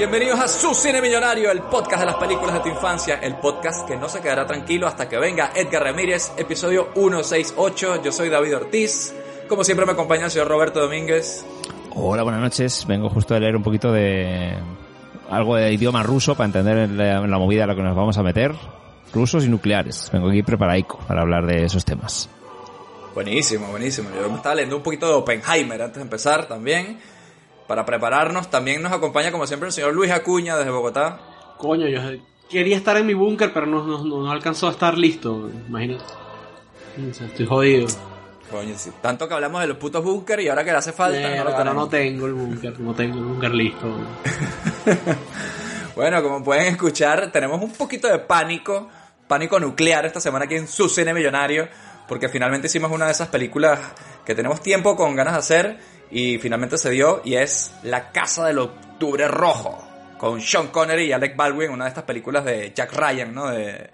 Bienvenidos a Su Cine Millonario, el podcast de las películas de tu infancia, el podcast que no se quedará tranquilo hasta que venga Edgar Ramírez, episodio 168. Yo soy David Ortiz. Como siempre me acompaña el señor Roberto Domínguez. Hola, buenas noches. Vengo justo de leer un poquito de algo de idioma ruso para entender la, la movida a la que nos vamos a meter. Rusos y nucleares. Vengo aquí preparaico para hablar de esos temas. Buenísimo, buenísimo. Yo me estaba leyendo un poquito de Oppenheimer antes de empezar también. Para prepararnos también nos acompaña como siempre el señor Luis Acuña desde Bogotá. Coño, yo quería estar en mi búnker, pero no, no, no alcanzó a estar listo. Imagínate. Estoy jodido. Coño, sí. tanto que hablamos de los putos búnker y ahora que le hace falta no lo tenemos. no tengo el búnker, no tengo el búnker listo. Bueno, como pueden escuchar, tenemos un poquito de pánico, pánico nuclear esta semana aquí en su cine millonario, porque finalmente hicimos una de esas películas que tenemos tiempo con ganas de hacer y finalmente se dio y es La Casa del Octubre Rojo, con Sean Connery y Alec Baldwin, una de estas películas de Jack Ryan, ¿no? De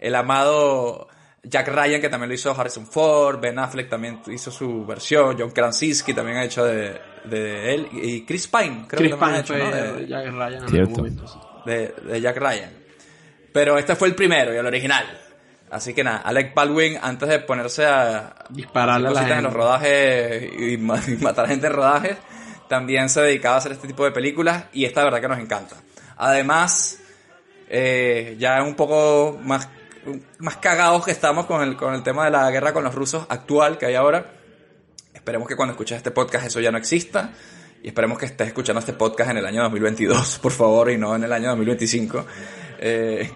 el amado Jack Ryan, que también lo hizo Harrison Ford, Ben Affleck también hizo su versión, John Krasinski también ha hecho de, de él, y Chris Pine, creo Chris que también ha Pine hecho. De- Jack Ryan en Cierto. algún momento. sí. de, de Jack Ryan. Pero este fue el primero y el original. Así que nada, Alec Baldwin, antes de ponerse a Dispararle a la cositas en los gente. rodajes y, y matar gente en rodajes, también se dedicaba a hacer este tipo de películas y esta verdad que nos encanta. Además, eh, ya un poco más, más cagados que estamos con el, con el tema de la guerra con los rusos actual que hay ahora. Esperemos que cuando escuches este podcast eso ya no exista. Y esperemos que estés escuchando este podcast en el año 2022, por favor, y no en el año 2025. Eh,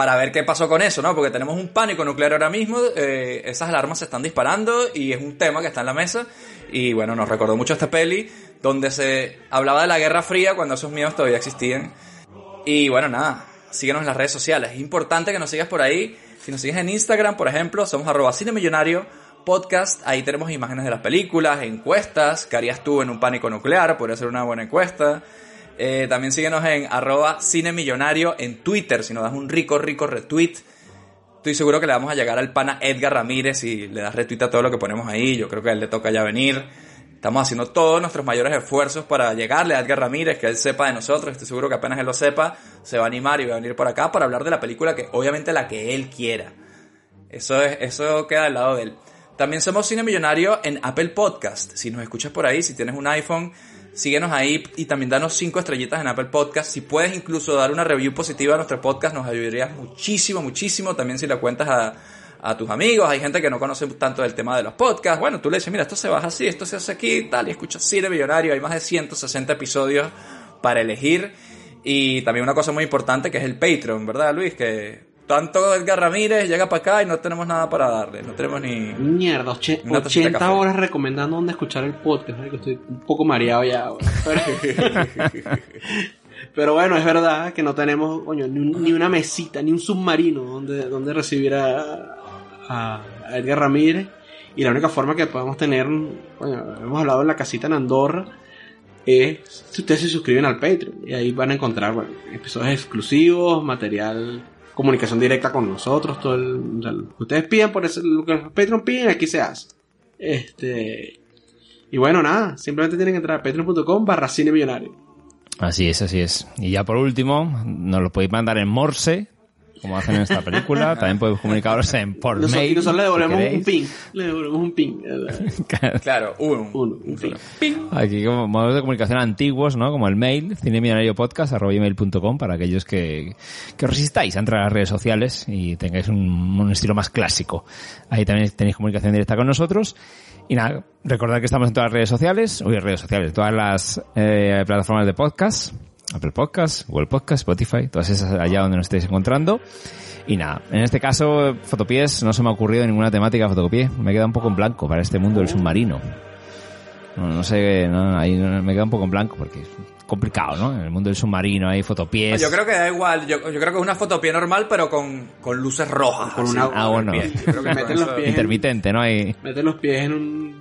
para ver qué pasó con eso, ¿no? Porque tenemos un pánico nuclear ahora mismo, eh, esas alarmas se están disparando y es un tema que está en la mesa. Y bueno, nos recordó mucho esta peli, donde se hablaba de la Guerra Fría cuando esos miedos todavía existían. Y bueno, nada, síguenos en las redes sociales. Es importante que nos sigas por ahí. Si nos sigues en Instagram, por ejemplo, somos arroba cine millonario podcast. Ahí tenemos imágenes de las películas, encuestas. ¿Qué harías tú en un pánico nuclear? Podría ser una buena encuesta. Eh, también síguenos en arroba cine millonario en Twitter. Si nos das un rico, rico retweet. Estoy seguro que le vamos a llegar al pana Edgar Ramírez y le das retweet a todo lo que ponemos ahí. Yo creo que a él le toca ya venir. Estamos haciendo todos nuestros mayores esfuerzos para llegarle a Edgar Ramírez, que él sepa de nosotros. Estoy seguro que apenas él lo sepa, se va a animar y va a venir por acá para hablar de la película que obviamente la que él quiera. Eso, es, eso queda del lado de él. También somos Cine Millonario en Apple Podcast. Si nos escuchas por ahí, si tienes un iPhone, síguenos ahí y también danos cinco estrellitas en Apple Podcast. Si puedes incluso dar una review positiva a nuestro podcast, nos ayudaría muchísimo, muchísimo. También si le cuentas a, tus amigos. Hay gente que no conoce tanto del tema de los podcasts. Bueno, tú le dices, mira, esto se baja así, esto se hace aquí tal. Y escuchas Cine Millonario. Hay más de 160 episodios para elegir. Y también una cosa muy importante que es el Patreon, ¿verdad, Luis? Que tanto Edgar Ramírez llega para acá y no tenemos nada para darle. No tenemos ni... Mierda, oche- Una tacita de 80 café. horas recomendando dónde escuchar el podcast. marico, Estoy un poco mareado ya. Pero, pero bueno, es verdad que no tenemos coño, ni, un- ni una mesita, ni un submarino donde, donde recibir a, a- a Edgar Ramírez. Y la única forma que podemos tener, coño, hemos hablado en la casita en Andorra, es si ustedes se suscriben al Patreon. Y ahí van a encontrar bueno, episodios exclusivos, material, comunicación directa con nosotros, todo el, lo que ustedes pidan por eso, lo que los Patreon piden, aquí se hace. Este. Y bueno, nada, simplemente tienen que entrar a patreon.com barra cine millonario. Así es, así es. Y ya por último, nos lo podéis mandar en Morse, como hacen en esta película. También podéis comunicaros en por Nosotros, mail. nosotros le si devolvemos un queréis. ping. Le devolvemos un ping. Claro, uno. Uno, un ping. Aquí como modos de comunicación antiguos, ¿no? Como el mail, cinemillonariopodcast.com para aquellos que, que os resistáis a entrar a las redes sociales y tengáis un, un estilo más clásico. Ahí también tenéis comunicación directa con nosotros. Y nada, recordad que estamos en todas las redes sociales, uy, redes sociales, todas las eh, plataformas de podcast. Apple Podcast, Google Podcast, Spotify, todas esas allá donde nos estéis encontrando. Y nada, en este caso, Fotopiés, no se me ha ocurrido ninguna temática Fotopié. Me queda un poco en blanco para este mundo del submarino. No, no sé, no, ahí me queda un poco en blanco porque es complicado, ¿no? En el mundo del submarino hay fotopiés. Yo creo que da igual, yo, yo creo que es una fotopié normal, pero con, con luces rojas. Con una- Ah, bueno. Yo creo que Meten los pies. Intermitente, ¿no? Hay... Metes los pies en un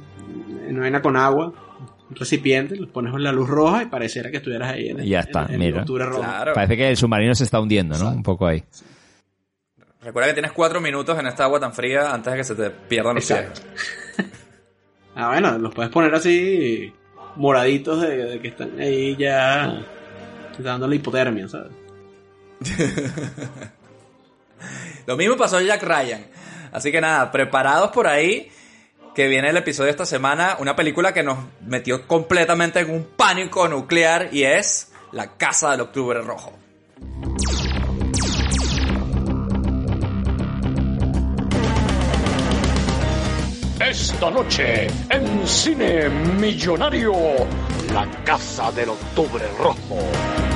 en una con agua, un recipiente, los pones en la luz roja y pareciera que estuvieras ahí en ya está, en mira. Claro. Parece que el submarino se está hundiendo, ¿no? Un poco ahí. Recuerda que tienes cuatro minutos en esta agua tan fría antes de que se te pierdan los Exacto. pies. Ah, bueno, los puedes poner así moraditos de, de que están ahí ya dándole hipotermia, ¿sabes? Lo mismo pasó a Jack Ryan. Así que nada, preparados por ahí, que viene el episodio de esta semana, una película que nos metió completamente en un pánico nuclear y es La Casa del Octubre Rojo. Esta noche, en Cine Millonario, La Casa del Octubre Rojo.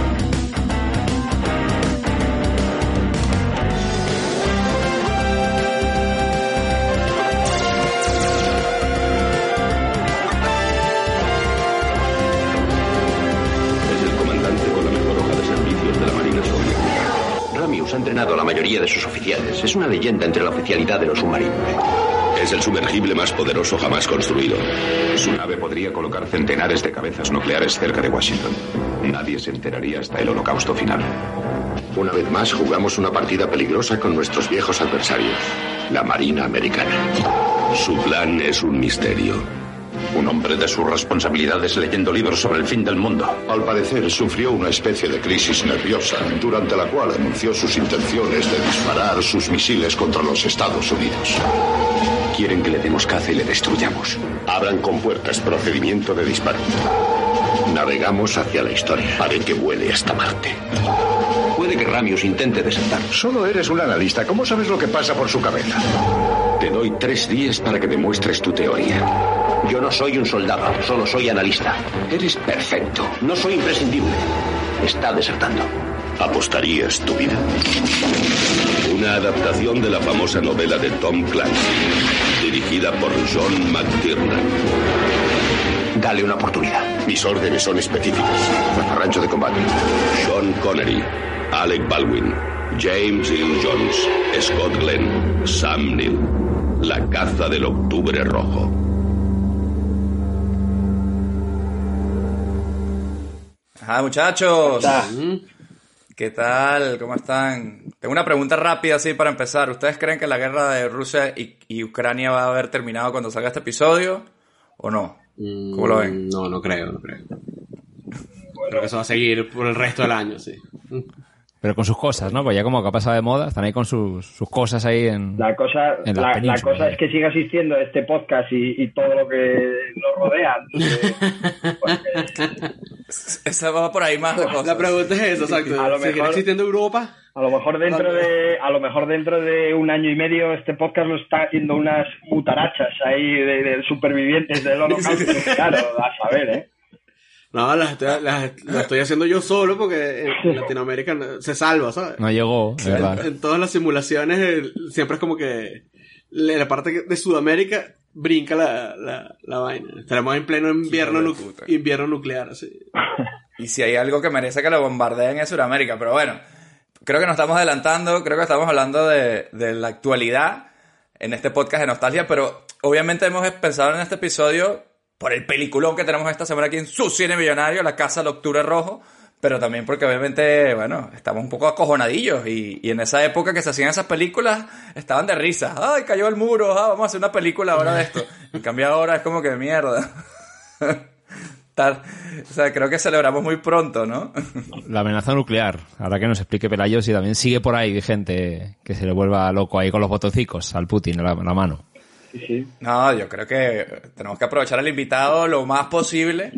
Ha entrenado a la mayoría de sus oficiales. Es una leyenda entre la oficialidad de los submarinos. Es el sumergible más poderoso jamás construido. Su nave podría colocar centenares de cabezas nucleares cerca de Washington. Nadie se enteraría hasta el holocausto final. Una vez más jugamos una partida peligrosa con nuestros viejos adversarios, la Marina Americana. Su plan es un misterio. Un hombre de sus responsabilidades leyendo libros sobre el fin del mundo. Al parecer sufrió una especie de crisis nerviosa, durante la cual anunció sus intenciones de disparar sus misiles contra los Estados Unidos. Quieren que le demos caza y le destruyamos. Abran compuertas, procedimiento de disparo. Navegamos hacia la historia. Haré que vuele hasta Marte. Puede que Ramius intente desertar. Solo eres un analista. ¿Cómo sabes lo que pasa por su cabeza? Te doy tres días para que demuestres tu teoría. Yo no soy un soldado, solo soy analista. Eres perfecto. No soy imprescindible. Está desertando. ¿Apostarías tu vida? Una adaptación de la famosa novela de Tom Clancy, dirigida por John McTiernan. Dale una oportunidad. Mis órdenes son específicas. Rancho de combate. Sean Connery, Alec Baldwin, James Earl Jones, Scott Glenn, Sam Neill. La caza del octubre rojo. Ajá, muchachos. ¿Qué tal? ¿Cómo están? Tengo una pregunta rápida así para empezar. ¿Ustedes creen que la guerra de Rusia y, y Ucrania va a haber terminado cuando salga este episodio? ¿O no? ¿Cómo lo ven? Mm, No, no creo, no creo. Creo que eso va a seguir por el resto del año, sí. Pero con sus cosas, ¿no? Pues ya como que ha pasado de moda, están ahí con sus, sus cosas ahí en... La cosa, En la cosa es que siga existiendo este podcast y, y todo lo que nos rodea. Porque Esa va por ahí más de cosas. La pregunta es esa, exacto. A lo ¿Seguirá mejor- existiendo Europa? a lo mejor dentro de, a lo mejor dentro de un año y medio este podcast lo está haciendo unas mutarachas ahí de, de supervivientes del holocausto. Claro, a saber, ¿eh? No, las estoy, las- las estoy haciendo yo solo porque en Latinoamérica no- se salva, ¿sabes? No llegó, de verdad. En todas las simulaciones el- siempre es como que la la parte de Sudamérica brinca la, la, la vaina. Estaremos en pleno invierno, nu- invierno nuclear, así. Y si hay algo que merece que lo bombardeen es Sudamérica, pero bueno, creo que nos estamos adelantando, creo que estamos hablando de, de la actualidad en este podcast de nostalgia, pero obviamente hemos pensado en este episodio por el peliculón que tenemos esta semana aquí en su cine millonario, La Casa del Octubre Rojo, pero también porque obviamente, bueno, estamos un poco acojonadillos y, en esa época que se hacían esas películas estaban de risa. ¡Ay, cayó el muro! ah, vamos a hacer una película ahora de esto. En cambio ahora es como que mierda. Tal- o sea, creo que celebramos muy pronto, ¿no? La amenaza nuclear. Ahora que nos explique Pelayos y también sigue por ahí gente que se le vuelva loco ahí con los botocicos al Putin en la, en la mano. Sí, sí. No, yo creo que tenemos que aprovechar al invitado lo más posible,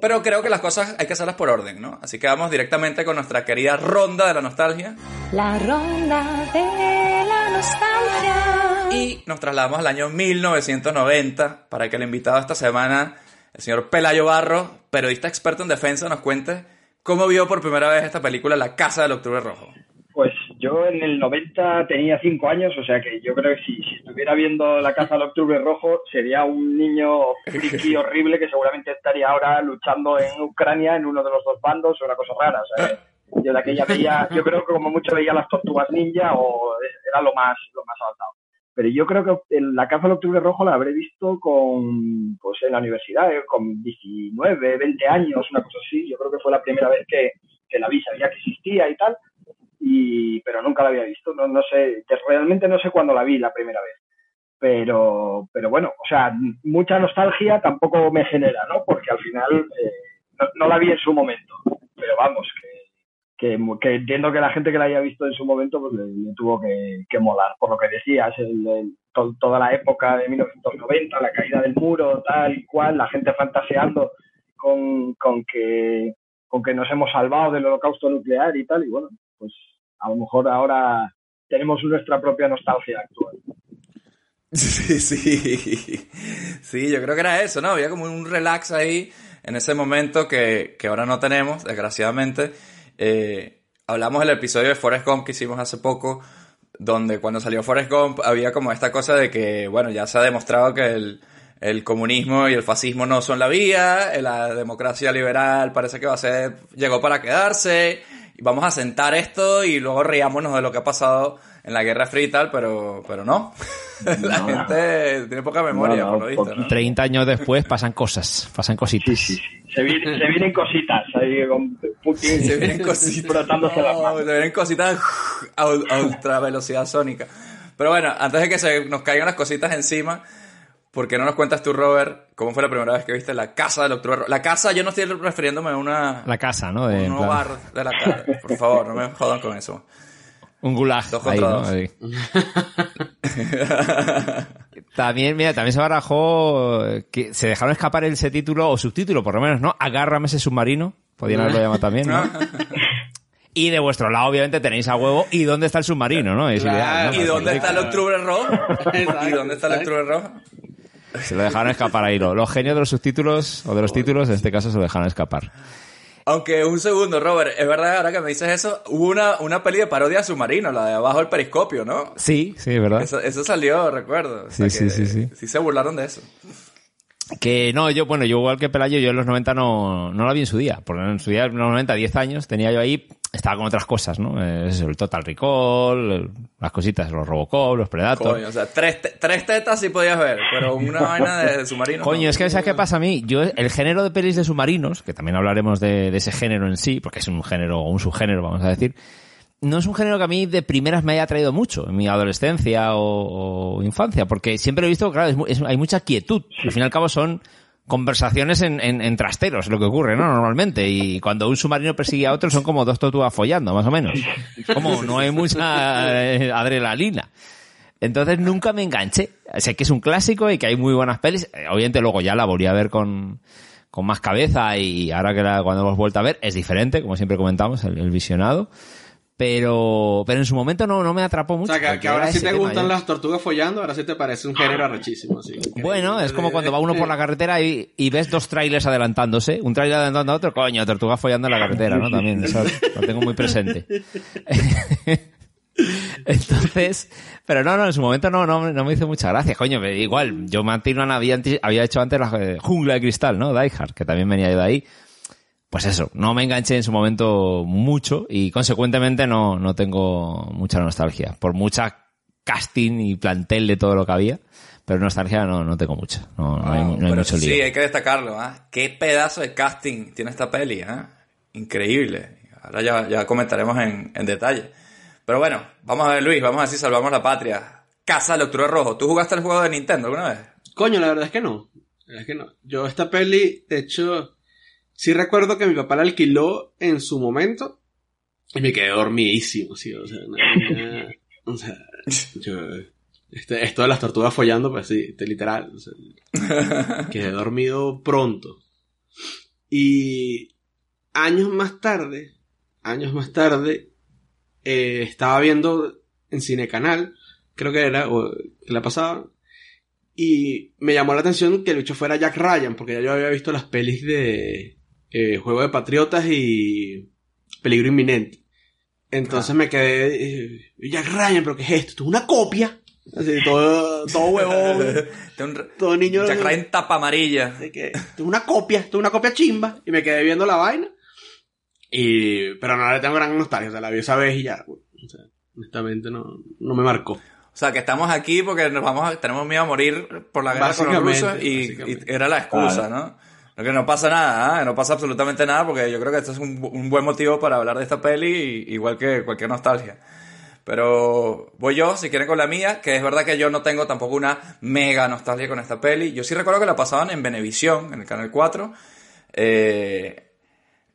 pero creo que las cosas hay que hacerlas por orden, ¿no? Así que vamos directamente con nuestra querida ronda de la nostalgia La ronda de la nostalgia. y nos trasladamos al año 1990 para que el invitado esta semana, el señor Pelayo Barro, periodista experto en defensa, nos cuente ¿cómo vio por primera vez esta película La Casa del Octubre Rojo? Pues yo en el 90 tenía 5 años, o sea que yo creo que si, si estuviera viendo La Casa del Octubre Rojo sería un niño friki horrible que seguramente estaría ahora luchando en Ucrania en uno de los dos bandos o una cosa rara. O sea, yo de aquella veía, yo creo que como mucho veía las tortugas ninja o era lo más, lo más avanzado. Pero yo creo que La Casa del Octubre Rojo la habré visto con, pues en la universidad, eh, con 19, 20 años, una cosa así. Yo creo que fue la primera vez que, que la vi, sabía que existía y tal y pero nunca la había visto. No, no sé realmente no sé cuándo la vi la primera vez. Pero pero bueno o sea mucha nostalgia tampoco me genera no porque al final eh, no, la vi en su momento. Pero vamos que, que, que, entiendo que la gente que la haya visto en su momento pues le, tuvo que, que, molar. Por lo que decías el, el, to, toda la época de 1990 la caída del muro tal y cual la gente fantaseando con, con que con que nos hemos salvado del holocausto nuclear y tal y bueno pues a lo mejor ahora tenemos nuestra propia nostalgia actual. Sí, sí, sí, yo creo que era eso, ¿no? Había como un relax ahí en ese momento que, que ahora no tenemos, desgraciadamente. Eh, hablamos del episodio de Forrest Gump que hicimos hace poco, donde cuando salió Forrest Gump había como esta cosa de que, bueno, ya se ha demostrado que el, el comunismo y el fascismo no son la vía, la democracia liberal parece que va a ser, llegó para quedarse, vamos a sentar esto y luego riámonos de lo que ha pasado en la Guerra Fría y tal, pero, pero no. la no, gente tiene poca memoria, no, por lo visto. ¿no? 30 años después pasan cosas, pasan cositas. Sí, sí, sí. Se, vienen, se, vienen, cositas ahí con Putin. Se vienen cositas. Se vienen cositas a, a ultra velocidad sónica. Pero bueno, antes de que se nos caigan las cositas encima, ¿Por qué no nos cuentas tú, Robert, cómo fue la primera vez que viste la casa del Octubre Rojo? La casa, yo no estoy refiriéndome a una... La casa, ¿no? De, un bar de la casa. Por favor, no me jodan con eso. Un gulag. Dos ahí, contra ¿no? dos. Ahí. también, mira, también se barajó que se dejaron escapar ese título, o subtítulo por lo menos, ¿no? Agárrame ese submarino. Podían haberlo llamado también, ¿no? Y de vuestro lado, obviamente, tenéis a huevo. ¿Y dónde está el submarino, no? Es claro. ideal, ¿no? ¿Y dónde está el Octubre Rojo? ¿Y dónde está el Octubre Rojo? Se lo dejaron escapar ahí. Los genios de los subtítulos, o de los títulos, en este caso, se lo dejaron escapar. Aunque un segundo, Robert, es verdad, ahora que me dices eso, hubo una, una peli de parodia submarino, la de abajo del periscopio, ¿no? Sí, sí, ¿verdad? Eso, eso salió, recuerdo. O sí, sea sí, sí, sí. Sí se burlaron de eso. Que no, yo, bueno, yo igual que Pelayo, yo en los 90 no, no la vi en su día. Porque en su día, en los 90, 10 años, tenía yo ahí, estaba con otras cosas, ¿no? Eso, el Total Recall, las cositas, los Robocop, los Predator. Coño, o sea, tres, tres tetas sí podías ver, pero una vaina de submarino. Coño, no. es que ¿sabes qué pasa a mí? Yo, el género de pelis de submarinos, que también hablaremos de, de ese género en sí, porque es un género, o un subgénero, vamos a decir, no es un género que a mí de primeras me haya atraído mucho en mi adolescencia o, o infancia, porque siempre he visto, claro, es, es, hay mucha quietud. Al fin y al cabo son conversaciones en, en, en, trasteros, lo que ocurre, ¿no? Normalmente. Y cuando un submarino persigue a otro son como dos tortugas follando, más o menos. Como no hay mucha eh, adrenalina. Entonces nunca me enganché. Sé que es un clásico y que hay muy buenas pelis. Obviamente luego ya la volví a ver con, con más cabeza y ahora que la, cuando hemos vuelto a ver es diferente, como siempre comentamos, el, el visionado pero pero en su momento no, no me atrapó mucho. O sea, que, que ahora sí te gustan las tortugas follando, ahora sí te parece un género arrechísimo. Así. Bueno, es como cuando va uno por la carretera y, y ves dos trailers adelantándose, un trailer adelantando a otro, coño, tortugas follando en la carretera, ¿no? También, eso lo tengo muy presente. Entonces, pero no, no, en su momento no, no, no me hizo mucha gracia, coño, igual, yo Mantinon había, había hecho antes la eh, jungla de cristal, ¿no? Die Hard, que también venía de ahí pues eso, no me enganché en su momento mucho y consecuentemente no, no tengo mucha nostalgia. Por mucha casting y plantel de todo lo que había, pero nostalgia no, no tengo mucha. No, no, hay, no hay mucho lío. Sí, hay que destacarlo. ¿eh? Qué pedazo de casting tiene esta peli. ¿eh? Increíble. Ahora ya, ya comentaremos en, en detalle. Pero bueno, vamos a ver Luis, vamos a ver si salvamos la patria. Casa del Octubre Rojo. ¿Tú jugaste el juego de Nintendo alguna vez? Coño, la verdad es que no. La verdad es que no. Yo esta peli, de hecho sí recuerdo que mi papá la alquiló en su momento y me quedé dormidísimo, sí, o sea, o sea yo, este, esto de las tortugas follando, pues sí, este, literal, o sea, quedé dormido pronto. Y años más tarde, años más tarde, eh, estaba viendo en Cine Canal, creo que era, o que la pasaba, y me llamó la atención que el bicho fuera Jack Ryan, porque ya yo había visto las pelis de, eh, Juego de Patriotas y Peligro Inminente. Entonces me quedé, eh, Jack Ryan, pero ¿qué es esto? ¿Esto es una copia? Así, todo, todo huevón, todo niño. Jack Ryan tapa amarilla. de que esto es una copia, esto es una copia chimba. Y me quedé viendo la vaina. Y, pero no le tengo gran nostalgia, o sea, la vi esa vez y ya, o sea, honestamente no, no me marcó. O sea, que estamos aquí porque nos vamos a- tenemos miedo a morir por la guerra con los rusos y, y era la excusa, ¿no? Lo que no pasa nada, ¿ah? No pasa absolutamente nada porque yo creo que esto es un, buen motivo para hablar de esta peli, igual que cualquier nostalgia. Pero voy yo, si quieren, con la mía, que es verdad que yo no tengo tampoco una mega nostalgia con esta peli. Yo sí recuerdo que la pasaban en Venevisión, en el Canal 4. Eh,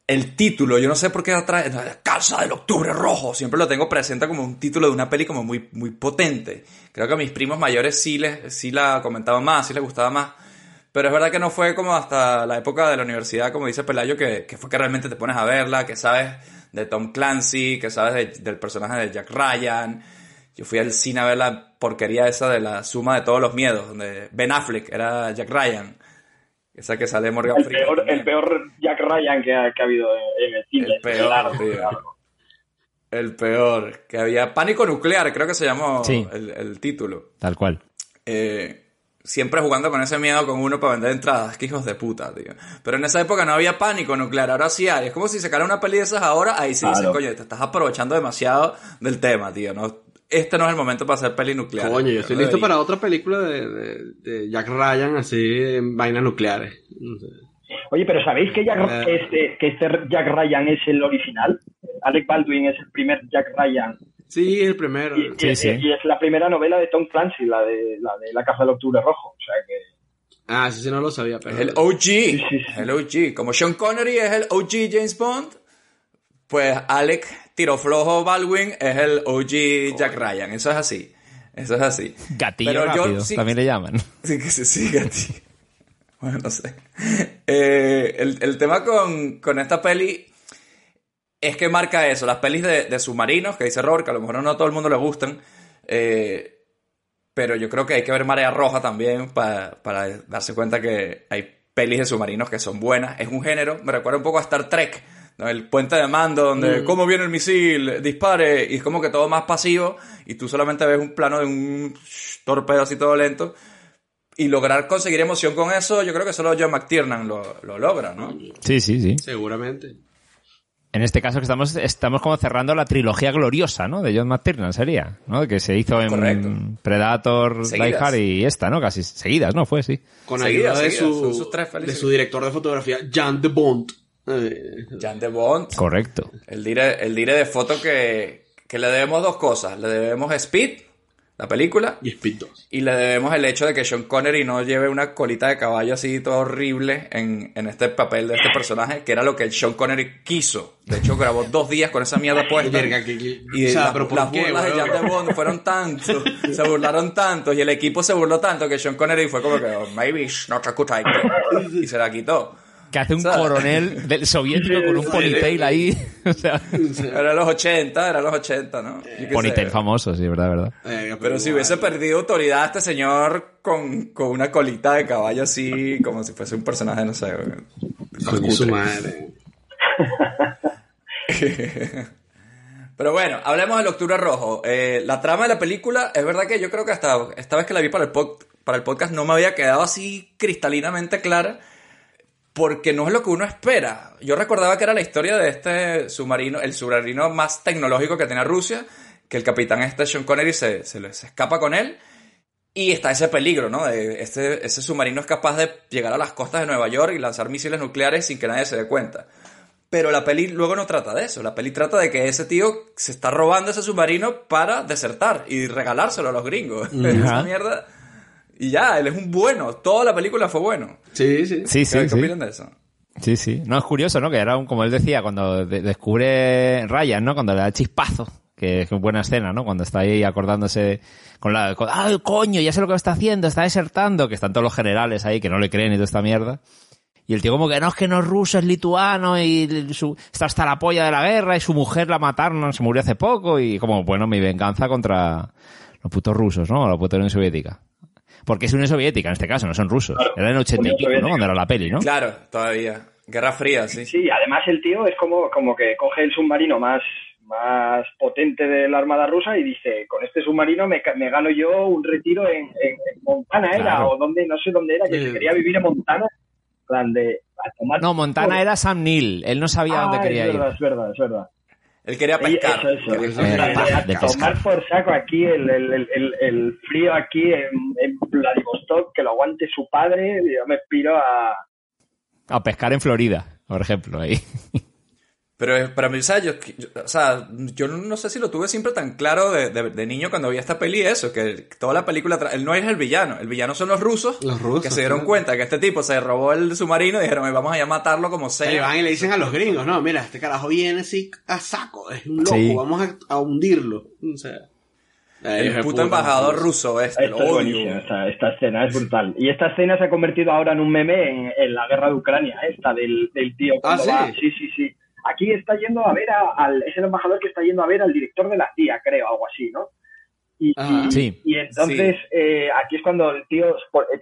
el título, yo no sé por qué la Casa del Octubre Rojo, siempre lo tengo presente como un título de una peli como muy, muy potente. Creo que a mis primos mayores sí, les, sí la comentaban más, sí les gustaba más. Pero es verdad que no fue como hasta la época de la universidad, como dice Pelayo, que, que fue que realmente te pones a verla, que sabes de Tom Clancy, que sabes de- del personaje de Jack Ryan. Yo fui al cine a ver la porquería esa de la suma de todos los miedos, donde Ben Affleck era Jack Ryan. Esa que sale Morgan El Freeman. peor, el peor Jack Ryan que ha, que ha habido en, en el cine. El peor, Largo, tío. largo. El peor. Que había Pánico Nuclear, creo que se llamó Sí. el, el título. Tal cual. Eh, siempre jugando con ese miedo con uno para vender entradas. Que hijos de puta, tío. Pero en esa época no había pánico nuclear, ahora sí hay. Es como si sacara una peli de esas ahora, ahí sí dicen, Claro. coño, te estás aprovechando demasiado del tema, tío. No, este no es el momento para hacer peli nuclear. Coño, yo estoy No listo debería. para otra película de, de, de Jack Ryan así en vainas nucleares. No sé. Oye, pero ¿sabéis que, Jack, Eh. este, que este Jack Ryan es el original? Alec Baldwin es el primer Jack Ryan. Sí, el primero. Y, Sí, y- sí. y es la primera novela de Tom Clancy, la de la, de la Casa del Octubre Rojo. O sea que... Ah, sí, sí, no lo sabía, pero... Es el OG. sí, sí. El OG. Como Sean Connery es el OG James Bond, pues Alec Tiro Flojo Baldwin es el OG Jack Ryan. Eso es así. Eso es así. Gatillo Pero yo rápido, sí- también le llaman. Sí, que se siga, tío. Bueno, no sé. Eh, el, el tema con, con esta peli es que marca eso. Las pelis de, de submarinos, que dice Robert, que a lo mejor no a todo el mundo le gustan. eh, pero yo creo que hay que ver Marea Roja también pa- para darse cuenta que hay pelis de submarinos que son buenas. Es un género, me recuerda un poco a Star Trek. ¿no? El puente de mando, donde cómo viene el misil, dispare, y es como que todo más pasivo, y tú solamente ves un plano de un torpedo así todo lento. Y lograr conseguir emoción con eso, yo creo que solo John McTiernan lo, lo logra, ¿no? Sí, sí, sí. Seguramente. En este caso que estamos, estamos como cerrando la trilogía gloriosa, ¿no? De John McTiernan sería, ¿no? Que se hizo en Correcto. Predator, Seguidas. Die Hard y esta, ¿no? Casi seguidas, ¿no? Fue, sí. Con ayuda de, su, son sus tres de su director de fotografía, Jan de Bond. Eh, Jan de Bond, Correcto. el dire, el dire de foto que, que le debemos dos cosas. Le debemos Speed, la película, y Speed 2. y le debemos el hecho de que Sean Connery no lleve una colita de caballo así todo horrible en, en este papel de este personaje, que era lo que el Sean Connery quiso. De hecho, grabó dos días con esa mierda puesta. Y o sea, las, pero ¿por las qué, burlas de? Jan de Bond fueron tantos, se burlaron tanto, y el equipo se burló tanto que Sean Connery fue como que, oh, maybe it's not a good idea", y se la quitó. Que hace un ¿Sabes? coronel del soviético con un ponytail ahí. o sea, Era los 80, era los 80, ¿no? Ponytail sé. famoso, sí, verdad, verdad. Pero si hubiese perdido autoridad este señor con, con una colita de caballo así, como si fuese un personaje, no sé. Coño, su madre. Pero bueno, hablemos del Octubre Rojo. Eh, la trama de la película, es verdad que yo creo que hasta esta vez que la vi para el, pod- para el podcast no me había quedado así cristalinamente clara, porque no es lo que uno espera. Yo recordaba que era la historia de este submarino, el submarino más tecnológico que tenía Rusia, que el capitán este Sean Connery se, se, se escapa con él. Y está ese peligro, ¿no? De este, ese submarino es capaz de llegar a las costas de Nueva York y lanzar misiles nucleares sin que nadie se dé cuenta. Pero la peli luego no trata de eso. La peli trata de que ese tío se está robando ese submarino para desertar y regalárselo a los gringos. Esa mierda. Y ya, él es un bueno. Toda la película fue bueno. Sí, sí. Sí, ¿Qué, sí, qué sí. opinan de eso? Sí, sí. No, es curioso, ¿no? Que era un, como él decía, cuando de- descubre Ryan, ¿no? Cuando le da el chispazo. Que es una buena escena, ¿no? Cuando está ahí acordándose con la... Con, ¡Ah, coño! Ya sé lo que está haciendo, está desertando. Que están todos los generales ahí que no le creen y toda esta mierda. Y el tío como que no, es que no es ruso, es lituano y su, está hasta la polla de la guerra y su mujer la mataron, se murió hace poco y como, bueno, mi venganza contra los putos rusos, ¿no? La puta Unión Soviética. Porque es Unión Soviética en este caso, no son rusos. Claro, era en el 80 y pico, ¿no? Cuando era la peli, ¿no? Claro, todavía. Guerra Fría, sí. Sí, además el tío es como, como que coge el submarino más, más potente de la Armada rusa y dice, con este submarino me, ca- me gano yo un retiro en, en- en Montana, era, Claro. o donde, no sé dónde era, que Sí. quería vivir en Montana, plan de... a tomar No, Montana por- era Sam Neill. Él no sabía Ah, dónde quería es ir. es verdad, es verdad. Él quería pescar. Eso, eso. Quería- Eso A- de a pescar. tomar por saco aquí el, el, el, el- el frío aquí en, en Vladivostok, que lo aguante su padre, y yo me piro a... A pescar en Florida, por ejemplo. Ahí. Pero para mí, o sea, yo, yo- o sea, yo no sé si lo tuve siempre tan claro de, de- de niño cuando vi esta peli, eso, que toda la película, él no es el villano, el villano son los rusos, Los rusos, que se dieron cuenta que este tipo se robó el submarino y dijeron, vamos a matarlo como Se sea. van y le dicen a los gringos, no, mira, este carajo viene así a saco, es un loco, Sí. vamos a, a hundirlo. O sea, El eh, puto puta, embajador puta. ruso este, lo es odio. esta, esta escena es brutal. Y esta escena se ha convertido ahora en un meme en, en la guerra de Ucrania, esta del, del tío. Ah, ¿sí? va- sí, sí, sí. Aquí está yendo a ver a- al, es el embajador que está yendo a ver al director de la CIA, creo, algo así, ¿no? Y, Ajá. y- Sí. y entonces eh, aquí es cuando el tío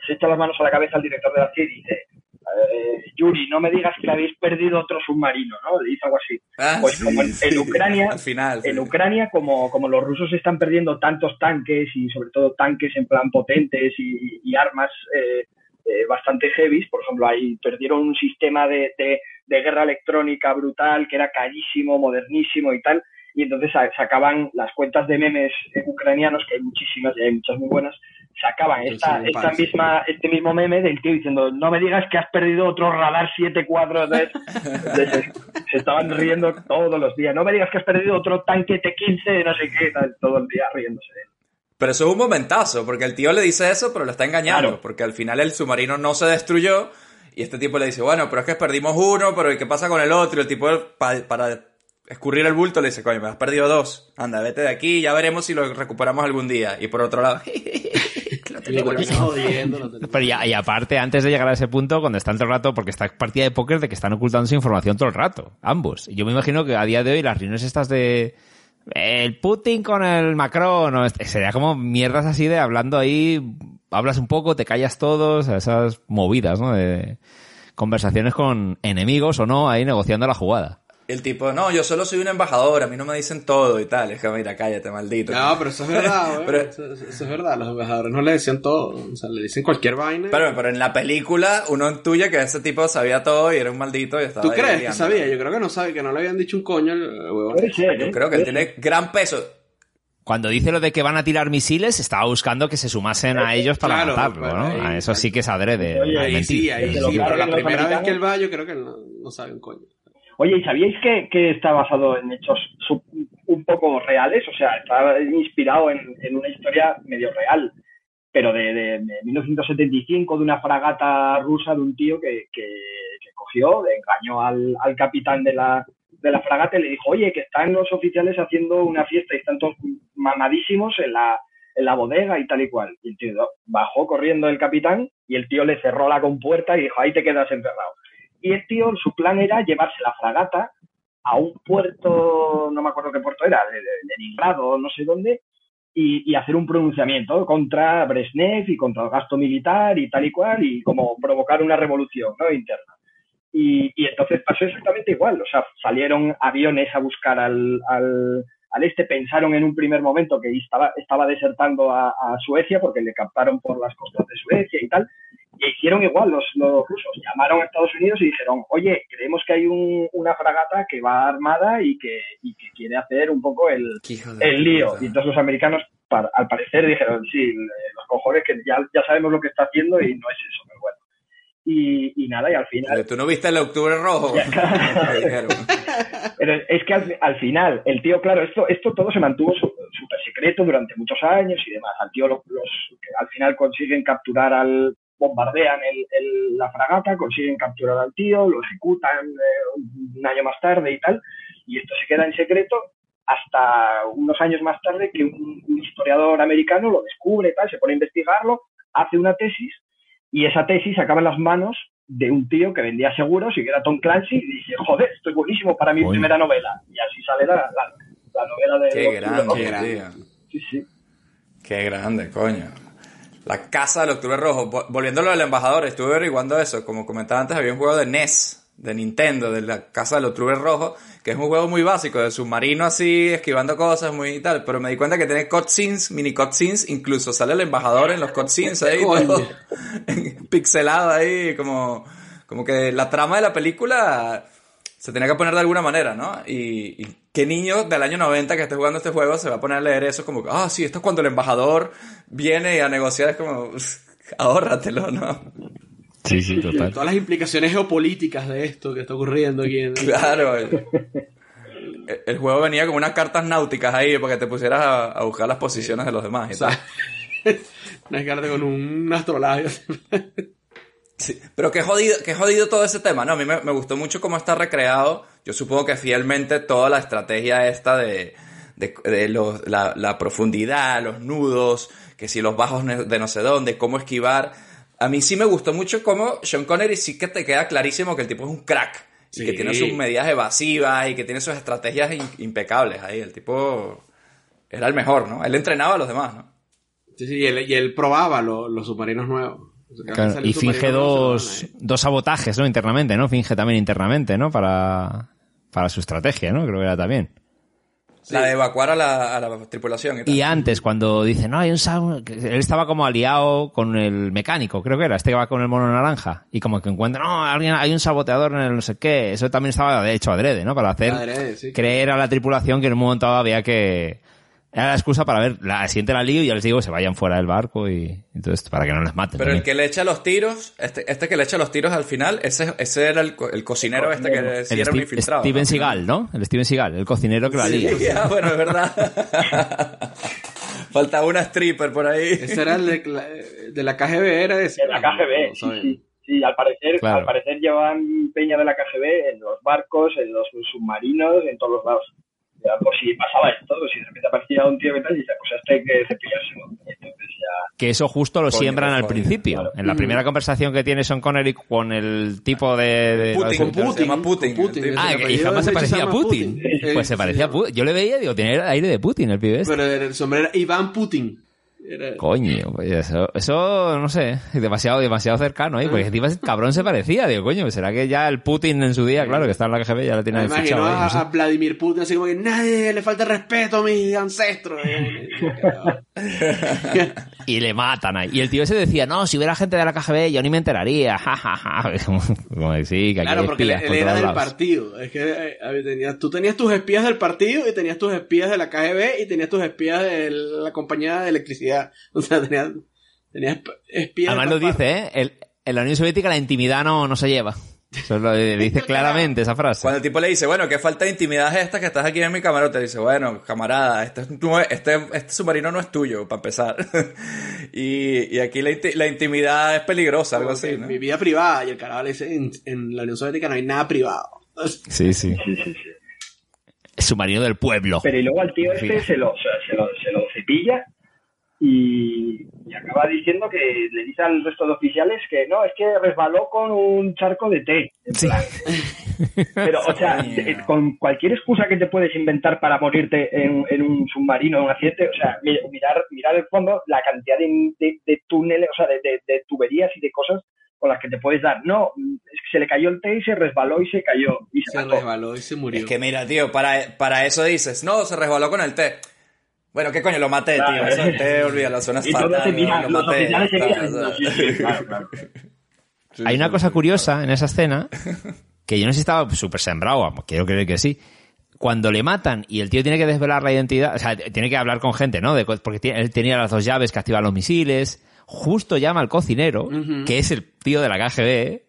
se echa las manos a la cabeza al director de la CIA y dice, eh, Yuri, no me digas que habéis perdido otro submarino, ¿no? Le dice algo así. Ah, Pues sí, como en, en sí. Ucrania, Al final. sí. en Ucrania, como, como los rusos están perdiendo tantos tanques y sobre todo tanques en plan potentes y, y armas eh, eh, bastante heavy, por ejemplo, ahí perdieron un sistema de, de- de guerra electrónica brutal que era carísimo, modernísimo y tal, y entonces sa- sacaban las cuentas de memes eh, ucranianos, que hay muchísimas y hay muchas muy buenas, sacaban esta, sí, esta misma, este mismo meme del tío diciendo, no me digas que has perdido otro radar 7-4, ¿sabes? Entonces, se estaban riendo todos los días. No me digas que has perdido otro tanque T-15 de no sé qué, tal, todo el día riéndose de él. Pero eso es un momentazo, porque el tío le dice eso, pero lo está engañando, Claro. porque al final el submarino no se destruyó y este tipo le dice, bueno, pero es que perdimos uno, pero ¿y qué pasa con el otro? Y el tipo pa- para escurrir el bulto le dice, coño, me has perdido dos, anda, vete de aquí, ya veremos si lo recuperamos algún día. Y por otro lado, lo tenemos jodiendo, lo Pero ya- y aparte, antes de llegar a ese punto, cuando están todo el rato, porque está partida de póker de que están ocultándose información todo el rato, ambos. Y yo me imagino que a día de hoy las reuniones estas de el Putin con el Macron, o este- sería como mierdas así de hablando ahí, hablas un poco, te callas todos, esas movidas, ¿no? De conversaciones con enemigos o no, ahí negociando la jugada. El tipo, no, yo solo soy un embajador, a mí no me dicen todo y tal. Es que, mira, cállate, maldito. No, pero eso es verdad, güey. Pero- eso, es verdad. Los embajadores no le decían todo. O sea, le dicen cualquier vaina. Pero, pero en la película, uno intuye que ese tipo sabía todo y era un maldito y estaba ¿Tú crees que sabía? Yo creo que no sabe, que no le habían dicho un coño al huevón. Yo ¿eh? creo que él tiene gran peso. Cuando dice lo de que van a tirar misiles, estaba buscando que se sumasen a ellos para Claro, matarlo, pero ¿no? ahí- A eso sí que es adrede. Oye, Ahí sí, ahí sí. Pero la primera vez que él va, yo creo que no, no sabe un coño. Oye, ¿y sabíais que, está basado en hechos un poco reales? O sea, está inspirado en, una historia medio real, pero de, de- de 1975, de una fragata rusa de un tío que, que, que cogió, engañó al, al capitán de la, de la fragata y le dijo, oye, que están los oficiales haciendo una fiesta y están todos mamadísimos en la, en la bodega y tal y cual. Y el tío bajó corriendo el capitán y el tío le cerró la compuerta y dijo, ahí te quedas encerrado. Y el tío, su plan era llevarse la fragata a un puerto, no me acuerdo qué puerto era, de, Leningrado, no sé dónde, y, hacer un pronunciamiento contra Brezhnev y contra el gasto militar y tal y cual, y como provocar una revolución ¿no? interna. Y, entonces pasó exactamente igual, o sea, salieron aviones a buscar al, al este, pensaron en un primer momento que estaba, estaba desertando a, a Suecia porque le captaron por las costas de Suecia y tal, y hicieron igual los, los rusos. Llamaron a Estados Unidos y dijeron, oye, creemos que hay un- una fragata que va armada y que, y que quiere hacer un poco el, lío. puta. Y entonces los americanos, al parecer, dijeron, sí, los cojones que ya, ya sabemos lo que está haciendo y no es eso, pero bueno. Y, y nada, y al final... ¿Tú no viste el Octubre Rojo? Pero es que al, al final, el tío, claro, esto, esto todo se mantuvo súper secreto durante muchos años y demás. Al tío, lo- los, al final consiguen capturar al. bombardean el, el- la fragata, consiguen capturar al tío, lo ejecutan eh, un año más tarde y tal. Y esto se queda en secreto hasta unos años más tarde que un, un historiador americano lo descubre, tal, se pone a investigarlo, hace una tesis y esa tesis acaba en las manos de un tío que vendía seguros y que era Tom Clancy y dice, joder, esto es buenísimo para mi primera novela. Y así sale la, la, la novela de... Qué de- grande, de- grande. tío. Sí, sí. Qué grande, coño. La casa del Octubre Rojo. Vol- Volviéndolo al embajador, estuve averiguando eso. Como comentaba antes, había un juego de NES de Nintendo, de la casa de los Trubes Rojos, que es un juego muy básico, de submarino así, esquivando cosas, muy y tal, pero me di cuenta que tiene cutscenes, mini cutscenes, incluso sale el embajador en los cutscenes ahí, todo pixelado ahí, como, como que la trama de la película se tenía que poner de alguna manera, ¿no? Y, y qué niño del año 90 que esté jugando este juego se va a poner a leer eso como que, ah, sí, esto es cuando el embajador viene a negociar, es como, ahórratelo, ¿no? Sí, sí, total. Todas las implicaciones geopolíticas de esto que está ocurriendo aquí en... Claro. El, el juego venía con unas cartas náuticas ahí para que te pusieras a, a buscar las posiciones de los demás y O sea, tal. una carta con un astrolabio. Sí, Pero qué jodido, qué jodido todo ese tema, ¿no? A mí me, me gustó mucho cómo está recreado. Yo supongo que fielmente toda la estrategia esta de, de, de los- la, la profundidad, los nudos, que si los bajos de no sé dónde, cómo esquivar. A mí sí me gustó mucho cómo Sean Connery sí que te queda clarísimo que el tipo es un crack. Y Sí. que tiene sus medidas evasivas y que tiene sus estrategias in- impecables ahí. El tipo era el mejor, ¿no? Él entrenaba a los demás, ¿no? Sí, sí, y él, y él probaba lo- los submarinos nuevos. O sea, Claro, y finge dos, dos sabotajes, ¿no? Internamente, ¿no? Finge también internamente, ¿no? Para, para su estrategia, ¿no? Creo que era también. La de evacuar a la, a la tripulación y tal. Y antes, cuando dice, no, hay un Él estaba como aliado con el mecánico, creo que era, este que va con el mono naranja. Y como que encuentra, no, alguien, hay un saboteador en el no sé qué. Eso también estaba de hecho adrede, ¿no? Para hacer Adrede, sí. creer a la tripulación que en un momento había que... Era la excusa para ver, la siguiente la lío y ya les digo que se vayan fuera del barco y entonces para que no les maten. Pero el también. que le echa los tiros, este, este que le echa los tiros al final, ese, ese era el, co- el cocinero este que sí el era un infiltrado. Steven ¿no? Seagal, ¿no? El Steven Seagal, el cocinero que la lía. Ah, bueno, es verdad. Faltaba una stripper por ahí. Ese era el de, la- de la KGB, era ese. De la KGB, No sí, sí. Sí, al parecer, Claro. al parecer llevan peña de la KGB en los barcos, en los submarinos, en todos los lados. Ya, por si pasaba esto, si de repente aparecía un tío que tal, y dice, pues este hay que cepillárselo. Y entonces ya... Que eso justo lo Coño, siembran al coño, principio. claro. En la primera conversación que tiene Sean Connery con el tipo de... de- Putin, de- se llama Putin. con Putin. el tío. Ah, El y apellido jamás se del bicho parecía a llama Putin. Putin. Pues se Sí, parecía a sí. Putin. Yo le veía, digo, tenía aire de Putin el pibe este. Pero el sombrero era Iván Putin. Era- Coño, pues eso, eso no sé, demasiado, demasiado cercano ahí, porque encima ese cabrón se parecía, digo, coño, será que ya el Putin en su día, claro, que está en la KGB, ya lo tiene Me fichado imagino ahí, a, no sé. a Vladimir Putin así como que nadie le falta respeto a mis ancestros. Y le matan ahí. Y el tío ese decía, no, si hubiera gente de la KGB yo ni me enteraría, ja, ja, ja. Como, que sí, que aquí claro, porque él, era del lados. partido. Es que eh, a ver, tenías- tú tenías tus espías del partido y tenías tus espías de la KGB y tenías tus espías de la compañía de electricidad. O sea, espías. de Además lo dice, ¿eh? El- en la Unión Soviética la intimidad no, no se lleva. Eso lo dice claramente esa frase. Cuando el tipo le dice, bueno, qué falta de intimidad es esta que estás aquí en mi camarote, dice, bueno, camarada, este, este, este submarino no es tuyo, para empezar. y, y aquí la, la intimidad es peligrosa, algo así, ¿no? Mi vida privada. Y el carajo le dice, en, en la Unión Soviética no hay nada privado. Sí, sí. El submarino del pueblo. Pero y luego al tío este se lo, se lo, se lo cepilla y, y acaba diciendo que le dice al resto de oficiales que no, es que resbaló con un charco de té. Sí. Pero, o sea, eh, con cualquier excusa que te puedes inventar para morirte en, en un submarino, en un accidente, o sea, mi- mirar, mirar el fondo, la cantidad de, de- de túneles, o sea, de, de- de tuberías y de cosas con las que te puedes dar. No, es que se le cayó el té y se resbaló y se cayó y se, Se resbaló y se murió. Es que mira, tío, para, para eso dices, no, se resbaló con el té. Bueno, ¿qué coño? Lo maté, Claro. tío. Eso Y todos se fatal. miran, Lo los maté. Hay una cosa curiosa en esa escena que yo no sé si estaba súper sembrado, quiero creer que sí. Cuando le matan y el tío tiene que desvelar la identidad, o sea, tiene que hablar con gente, ¿no? De porque tiene- él tenía las dos llaves que activan los misiles. Justo llama al cocinero, que es el tío de la KGB,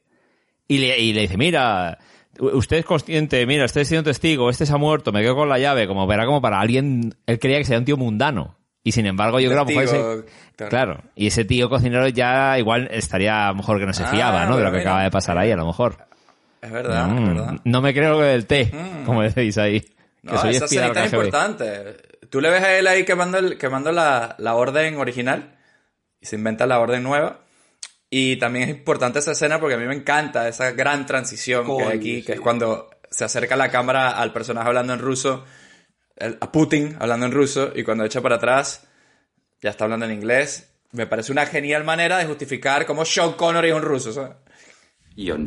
y le, y le dice, mira, usted es consciente, mira, estoy siendo testigo, este se ha muerto, me quedo con la llave, como verá como para alguien, él creía que sería un tío mundano. Y sin embargo, yo creo que a lo mejor Testigo, ese- claro. y ese tío cocinero ya igual estaría a lo mejor que no se Ah, fiaba, ¿no? De lo que mira. acaba de pasar ahí, a lo mejor. Es verdad, Mm, es verdad. No me creo lo del té, como decís ahí. Que No, soy esa es importante. Tú le ves a él ahí quemando, el, quemando la, la orden original y se inventa la orden nueva. Y también es importante esa escena porque a mí me encanta esa gran transición que hay aquí, sí. que es cuando se acerca la cámara al personaje hablando en ruso, el- a Putin hablando en ruso, y cuando echa para atrás ya está hablando en inglés. Me parece una genial manera de justificar cómo Sean Connery es un ruso. ¿sabes? I on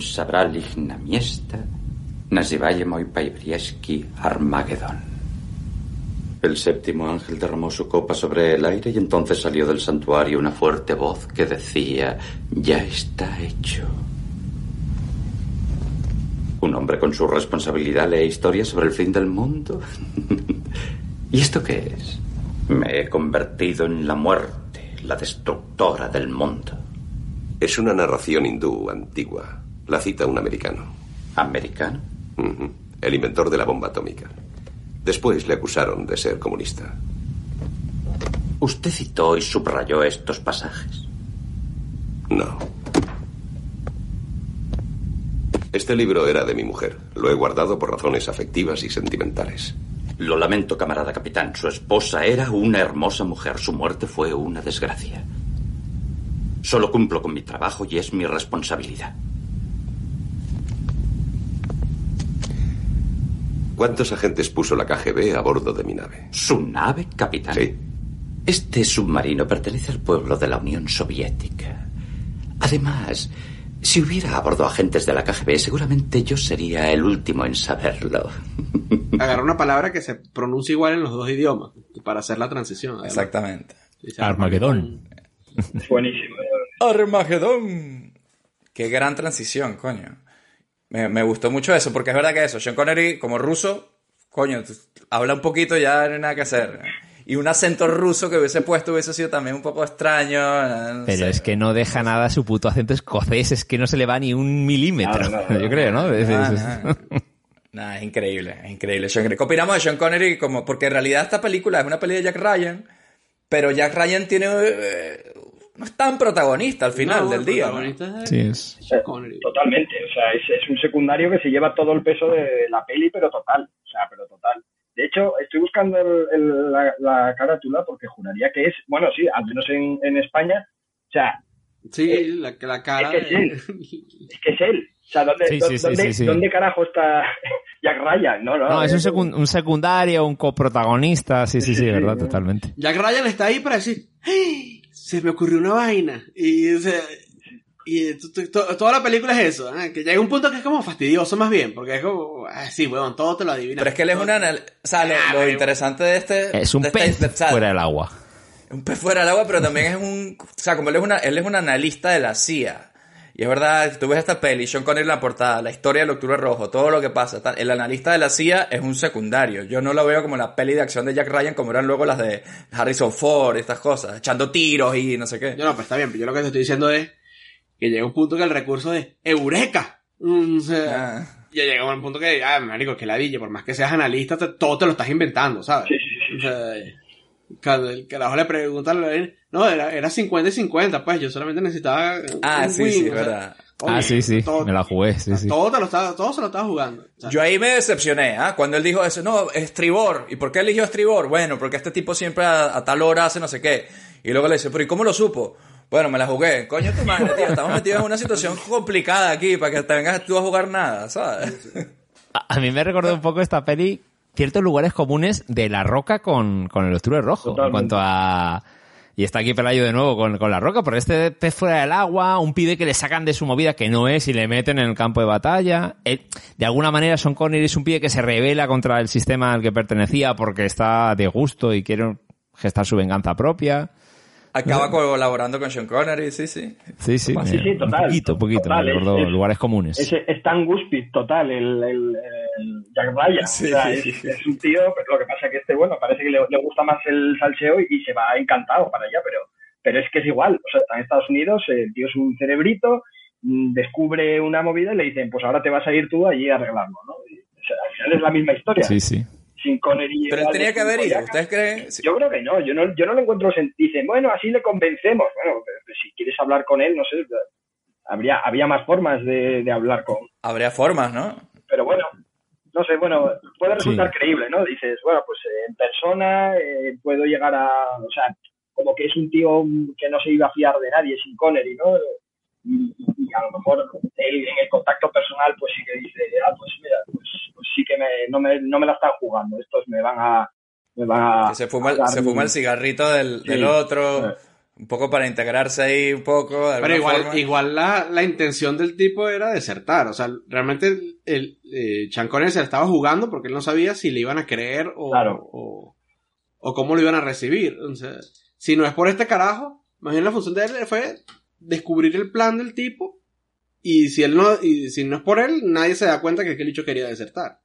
na miesta, Armagedón. El séptimo ángel derramó su copa sobre el aire y entonces salió del santuario una fuerte voz que decía, ya está hecho. Un hombre con su responsabilidad lee historias sobre el fin del mundo. ¿Y esto qué es? Me he convertido en la muerte, la destructora del mundo. Es una narración hindú antigua. La cita un americano. ¿Americano? El inventor de la bomba atómica. Después le acusaron de ser comunista. ¿Usted citó y subrayó estos pasajes? No. Este libro era de mi mujer. Lo he guardado por razones afectivas y sentimentales. Lo lamento, camarada capitán. Su esposa era una hermosa mujer. Su muerte fue una desgracia. Solo cumplo con mi trabajo y es mi responsabilidad. ¿Cuántos agentes puso la KGB a bordo de mi nave? ¿Su nave, capitán? Sí. Este submarino pertenece al pueblo de la Unión Soviética. Además, si hubiera a bordo agentes de la KGB, seguramente yo sería el último en saberlo. Agarra una palabra que se pronuncia igual en los dos idiomas para hacer la transición. además. Exactamente. Armagedón. Buenísimo. Armagedón. Qué gran transición, coño. Me, me gustó mucho eso, porque es verdad que eso, Sean Connery, como ruso, coño, habla un poquito ya no hay nada que hacer. Y un acento ruso que hubiese puesto hubiese sido también un poco extraño. no Pero sé. es que no deja nada su puto acento escocés, es que no se le va ni un milímetro, No, yo creo, ¿no? Es- Ah, es- increíble, es increíble. Sean Connery. ¿Qué opinamos de Sean Connery? Como, porque en realidad esta película es una película de Jack Ryan, pero Jack Ryan tiene... eh, no es tan protagonista al final No, del el día. Sí, es. Totalmente, o sea, es, es un secundario que se lleva todo el peso de la peli, pero total, o sea, pero total. De hecho, estoy buscando el- el- la, la carátula porque juraría que es, bueno, sí, al menos en, en España, o sea, Sí, la, la cara. es que es es que es él. O sea, ¿dónde, Sí, sí, sí, dónde- sí, sí. dónde carajo está Jack Ryan? No, no, No, es un, es- secun- un secundario, un coprotagonista, sí, sí, sí, verdad, totalmente. Jack Ryan está ahí para decir, "¡Ay! Se me ocurrió una vaina. Y, o sea, y to- to- to- toda la película es eso, ¿eh? que llega un punto que es como fastidioso más bien, porque es como, ah, sí, weón, todo te lo adivinas. Pero es que él es una... anal- O sea, lo, Ah, lo interesante de este... Es un de este- pez fuera del agua. Un pez fuera del agua, pero también es un... O sea, como él es, una, él es un analista de la CIA. Y es verdad, tú ves esta peli, Sean Connery en la portada, la historia del Octubre Rojo, todo lo que pasa. tal. El analista de la CIA es un secundario. Yo no lo veo como la peli de acción de Jack Ryan, como eran luego las de Harrison Ford y estas cosas, echando tiros y no sé qué. Yo no, pues está bien, pero yo lo que te estoy diciendo es que llega un punto que el recurso de Eureka. Mm, o sea, Ah. ya llega un punto que, ah, marico, que ladilla, por más que seas analista, te- todo te lo estás inventando, ¿sabes? O sea, cuando el carajo le pregunta, no, era, era 50 y 50, pues yo solamente necesitaba. Ah, un sí, win, sí, sea, verdad. oye, Ah, sí, sí, todo- me la jugué, sí, sí. Todo, te lo estaba, todo se lo estaba jugando. O sea, Yo ahí me decepcioné, ¿ah? Cuando él dijo eso, no, estribor. ¿Y por qué eligió estribor? Bueno, porque este tipo siempre a, a tal hora hace no sé qué. Y luego le dice, pero ¿y cómo lo supo? Bueno, me la jugué. Coño, tu madre, tío. Estamos metidos en una situación complicada aquí para que te vengas tú a jugar nada, ¿sabes? A a mí me recordó un poco esta peli ciertos lugares comunes de La Roca con, con el Octubre Rojo. En cuanto a... Y está aquí Pelayo de nuevo con, con La Roca, pero este pez fuera del agua, un pibe que le sacan de su movida que no es y le meten en el campo de batalla. Él- de alguna manera Sean Connery es un pibe que se revela contra el sistema al que pertenecía porque está de gusto y quiere gestar su venganza propia. Acaba colaborando con Sean Connery, sí, sí. Sí, sí, Sí, sí, total. un poquito, un poquito, Total, me recordó es- es- lugares comunes. Es, es tan Guspit total el, el, el Jack Ryan. Sí. O sea, es, es un tío, pero lo que pasa es que este, bueno, parece que le, le gusta más el salseo y, y se va encantado para allá, pero, pero es que es igual. O sea, está en Estados Unidos, el tío es un cerebrito, mm, descubre una movida y le dicen, pues ahora te vas a ir tú allí a arreglarlo, ¿no? Y, o sea, al final es la misma historia. Sí, sí. Sin Connery. Pero él tenía que haber ido. ¿Ustedes creen? Sí. Yo creo que no, yo no, yo no le encuentro sentido. Dicen, bueno, así le convencemos. Bueno, pero si quieres hablar con él, no sé, habría, había más formas de, de hablar con. Habría formas, ¿no? Pero bueno, no sé, bueno, puede resultar Sí. creíble, ¿no? Dices, bueno, pues eh, en persona eh, puedo llegar a. O sea, como que es un tío que no se iba a fiar de nadie sin Connery, ¿no? Y, y a lo mejor él en el contacto personal, pues sí que dice, ah, pues mira, pues, pues sí que me, no, me, no me la están jugando. Estos me van a. Me van a se fuma, el- a se fuma el cigarrito del, Sí. del otro. Un poco para integrarse ahí un poco. de Pero igual, forma. igual la, la intención del tipo era desertar. O sea, realmente el, el eh, Sean Connery se la estaba jugando porque él no sabía si le iban a creer o, Claro. o, o cómo lo iban a recibir. O sea, si no es por este carajo, más bien la función de él fue descubrir el plan del tipo. Y si él no, y si no es por él, nadie se da cuenta que aquel bicho quería desertar.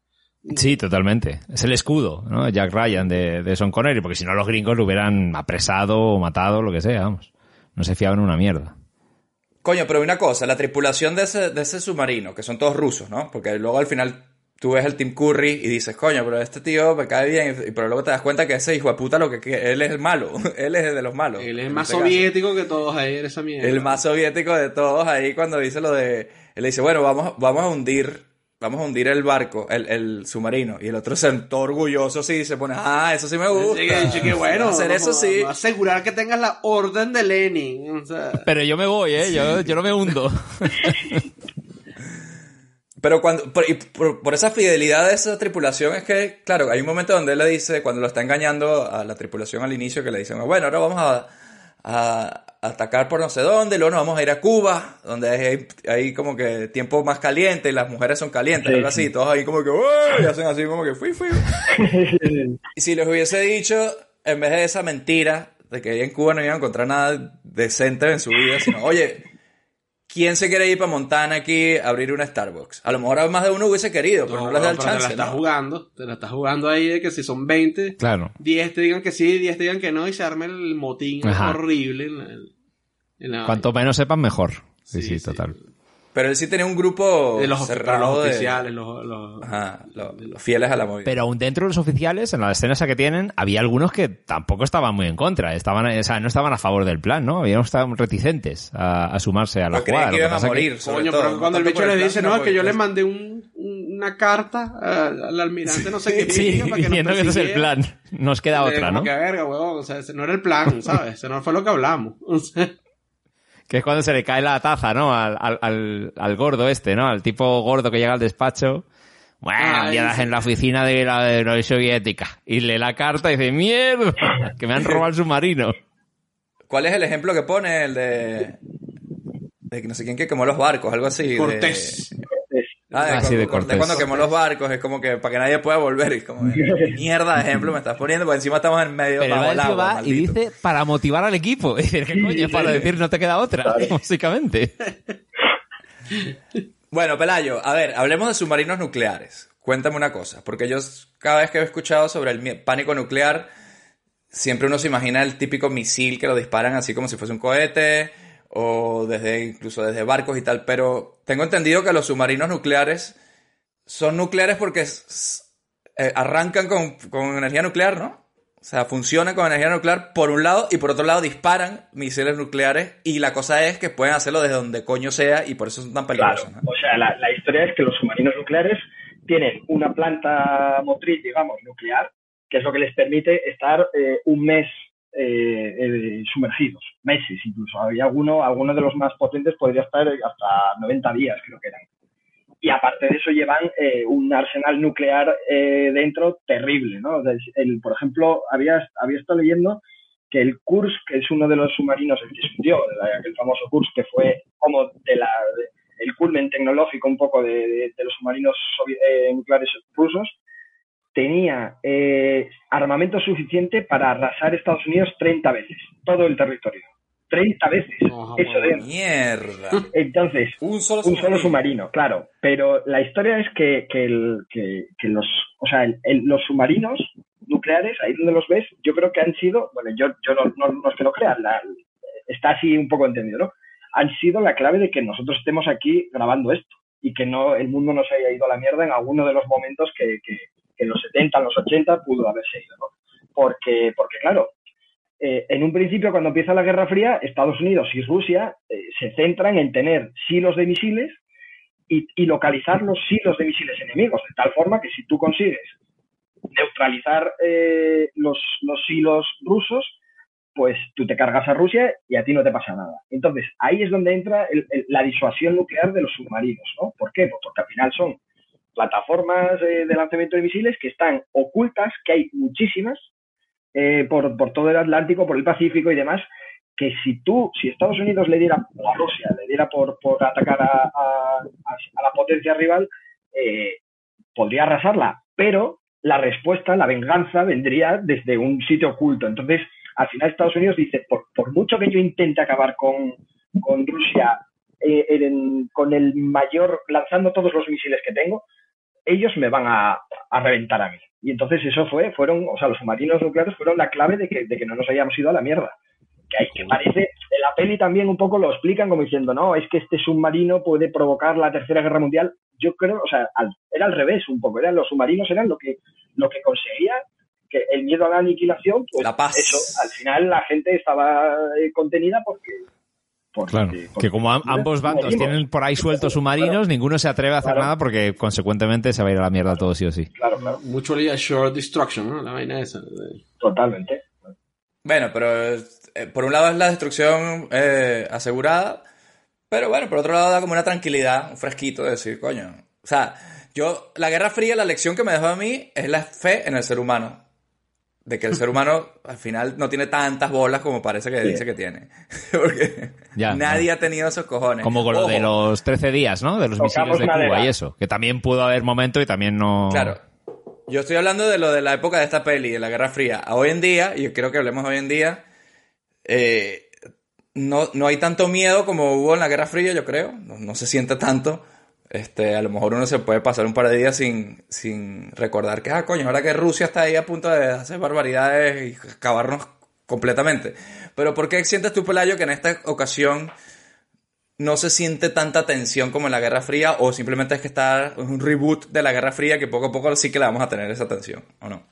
Sí, totalmente. Es el escudo, ¿no? Jack Ryan de, de Sean Connery, porque si no los gringos lo hubieran apresado o matado, lo que sea, vamos. No se fiaban una mierda. Coño, pero una cosa, la tripulación de ese, de ese submarino, que son todos rusos, ¿no? Porque luego al final tú ves el Tim Curry y dices, coño, pero este tío me cae bien, y- pero luego te das cuenta que ese hijo de puta lo que, que él es el malo, él es de los malos. Él es en más este caso. soviético que todos ahí en esa mierda. El más soviético de todos ahí cuando dice lo de... Él le dice, bueno, vamos, vamos a hundir... Vamos a hundir el barco, el, el submarino. Y el otro se todo orgulloso sí se pone, ah, eso sí me gusta. Sí, que bueno, hacer eso sí. asegurar que tengas la orden de Lenin. O sea, Pero yo me voy, ¿eh? Yo, yo no me hundo. Pero cuando, por, y por, por esa fidelidad de esa tripulación es que, claro, hay un momento donde él le dice, cuando lo está engañando a la tripulación al inicio, que le dicen, bueno, ahora vamos a, a atacar por no sé dónde, luego nos vamos a ir a Cuba, donde hay, hay como que tiempo más caliente y las mujeres son calientes, Sí, algo así, todos ahí como que, y hacen así como que, fui, fui. Y si les hubiese dicho, en vez de esa mentira de que ahí en Cuba no iban a encontrar nada decente en su vida, sino, oye, ¿quién se quiere ir para Montana aquí a abrir una Starbucks? A lo mejor a más de uno hubiese querido, pero no, les da el pero te la chance. estás ¿no? jugando, te la estás jugando ahí de que si son 20, Claro. 10 te digan que sí, 10 te digan que no y se arma el motín Ajá. horrible. En la- en la- Cuanto menos sepan, mejor. Sí, sí, Sí, sí. total. Pero él sí tenía un grupo de los, cerrado los de- oficiales, los, los- Ajá, lo- los fieles a la movida. Pero aún dentro de los oficiales, en la escena esa que tienen, había algunos que tampoco estaban muy en contra. Estaban, o sea, no estaban a favor del plan, ¿no? Habían estado reticentes a, a sumarse a la No jugada. que iban a que- morir, sobre Coño, todo, pero no cuando el bicho por le plan, dice, sino no, es que yo el le plan. mandé un- un- una carta al, al almirante, no sé qué. Sí, para que diciendo que ese es el plan. Nos queda Eh, otra, ¿no? que verga, huevón, o sea, ese no era el plan, ¿sabes? Ese no fue lo que hablamos. O sea, Que es cuando se le cae la taza, ¿no? Al, al, al, al gordo este, ¿no? Al tipo gordo que llega al despacho. Bueno, sí. en la oficina de la, de la Unión Soviética. Y lee la carta y dice, mierda, que me han robado el submarino. ¿Cuál es el ejemplo que pone? El de... De que no sé quién que quemó los barcos, algo así. de- Cortés. Ah, de, Ah, sí, de Cortés cuando quemó los barcos, es como que para que nadie pueda volver. Es como, mierda de ejemplo me estás poniendo, porque encima estamos en medio Pero bajo el el tío agua, va y dice para motivar al equipo. Y dice, ¿qué coño? Para decir no te queda otra, básicamente. Bueno, Pelayo, a ver, hablemos de submarinos nucleares. Cuéntame una cosa, porque yo cada vez que he escuchado sobre el pánico nuclear, siempre uno se imagina el típico misil que lo disparan así como si fuese un cohete, o desde incluso desde barcos y tal, pero tengo entendido que los submarinos nucleares son nucleares porque eh, arrancan con, con energía nuclear, ¿no? O sea, funcionan con energía nuclear por un lado y por otro lado disparan misiles nucleares y la cosa es que pueden hacerlo desde donde coño sea y por eso son tan Claro, peligrosos. ¿no? o sea, la, la historia es que los submarinos nucleares tienen una planta motriz, digamos, nuclear, que es lo que les permite estar eh, un mes eh, eh, sumergidos, meses incluso. Había alguno, alguno de los más potentes podría estar hasta 90 días, creo que eran. Y aparte de eso llevan eh, un arsenal nuclear eh, dentro terrible, ¿no? El, por ejemplo, había, había estado leyendo que el Kursk, es uno de los submarinos el que se hundió, el- famoso Kursk, que fue como de la, de- el culmen tecnológico un poco de, de- los submarinos nucleares rusos, tenía eh, armamento suficiente para arrasar Estados Unidos 30 veces, todo el territorio. 30 veces. Ojo, Eso de, Mierda. entonces, Un solo un solo submarino, claro. Pero la historia es que, que, el- que- que los, o sea, el- el- los submarinos nucleares, ahí donde los ves, yo creo que han sido, bueno, yo, yo no, no, no es que lo crea, la- está así un poco entendido, ¿no? Han sido la clave de que nosotros estemos aquí grabando esto y que no el mundo no se haya ido a la mierda en alguno de los momentos que, que, que en los 70, en los 80 pudo haberse ido, ¿no? Porque, porque claro, eh, en un principio, cuando empieza la Guerra Fría, Estados Unidos y Rusia eh, se centran en tener silos de misiles y, localizar los silos de misiles enemigos, de tal forma que si tú consigues neutralizar eh, los, los silos rusos, pues tú te cargas a Rusia y a ti no te pasa nada. Entonces, ahí es donde entra la disuasión nuclear de los submarinos, ¿no? ¿Por qué? Pues porque al final son plataformas eh, de lanzamiento de misiles que están ocultas, que hay muchísimas, eh, por, por todo el Atlántico, por el Pacífico y demás, que si tú, si Estados Unidos le diera, o a Rusia, le diera por, por atacar a, a- la potencia rival, eh, podría arrasarla, pero la respuesta, la venganza, vendría desde un sitio oculto. Entonces, al final Estados Unidos dice, por, por mucho que yo intente acabar con, con Rusia eh, con el mayor, lanzando todos los misiles que tengo, ellos me van a, a reventar a mí. Y entonces eso fue, fueron, o sea, los submarinos nucleares fueron la clave de que, de que no nos hayamos ido a la mierda. Que hay que parece, en la peli también un poco lo explican como diciendo, no, es que este submarino puede provocar la tercera guerra mundial. Yo creo, o sea, al- era al revés un poco, eran los submarinos eran lo que, lo que conseguía que el miedo a la aniquilación, pues La paz. eso, al final la gente estaba eh, contenida porque, porque- Claro, porque- que como am- ambos bandos tienen por ahí sueltos submarinos, ninguno se atreve a hacer Claro. nada porque consecuentemente se va a ir a la mierda todo sí o sí. Claro, claro, Mucho leía Short Destruction, ¿no? La vaina esa. totalmente. Bueno, pero eh, por un lado es la destrucción eh, asegurada, pero bueno, por otro lado da como una tranquilidad, un fresquito de decir, coño. O sea, yo, la Guerra Fría, la lección que me dejó a mí es la fe en el ser humano. De que el ser humano al final no tiene tantas bolas como parece que Sí. dice que tiene. Porque Ya, nadie ya. ha tenido esos cojones. Como con lo de los 13 días, ¿no? De los Tocamos misiles de Cuba madera. y eso. Que también pudo haber momento y también no... Claro. Yo estoy hablando de lo de la época de esta peli, de la Guerra Fría. A hoy en día, y creo que hablemos hoy en día, eh, no, no hay tanto miedo como hubo en la Guerra Fría, yo creo. No, no se siente tanto. Este, a lo mejor uno se puede pasar un par de días sin, sin recordar que, ah, coño, ahora que Rusia está ahí a punto de hacer barbaridades y acabarnos completamente. Pero ¿por qué sientes tú, Pelayo, que en esta ocasión no se siente tanta tensión como en la Guerra Fría o simplemente es que está es un reboot de la Guerra Fría que poco a poco sí que le vamos a tener esa tensión, ¿o no?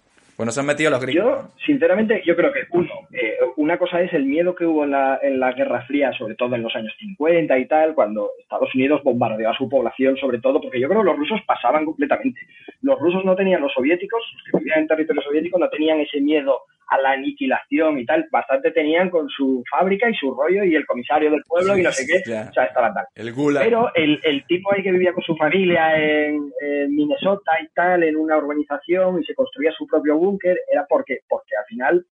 Pues han metido los gringos. Yo, sinceramente, yo creo que uno, eh, una cosa es el miedo que hubo en la, en la Guerra Fría, sobre todo en los años 50 y tal, cuando Estados Unidos bombardeó a su población, sobre todo, porque yo creo que los rusos pasaban completamente. Los rusos no tenían, los soviéticos, los que vivían en territorio soviético, no tenían ese miedo a la aniquilación y tal, bastante tenían con su fábrica y su rollo y el comisario del pueblo y no sé qué, Ya. o sea, estaban tal. El. Pero el, el tipo ahí que vivía con su familia en, en Minnesota y tal, en una urbanización y se construía su propio búnker, era porque, porque al final,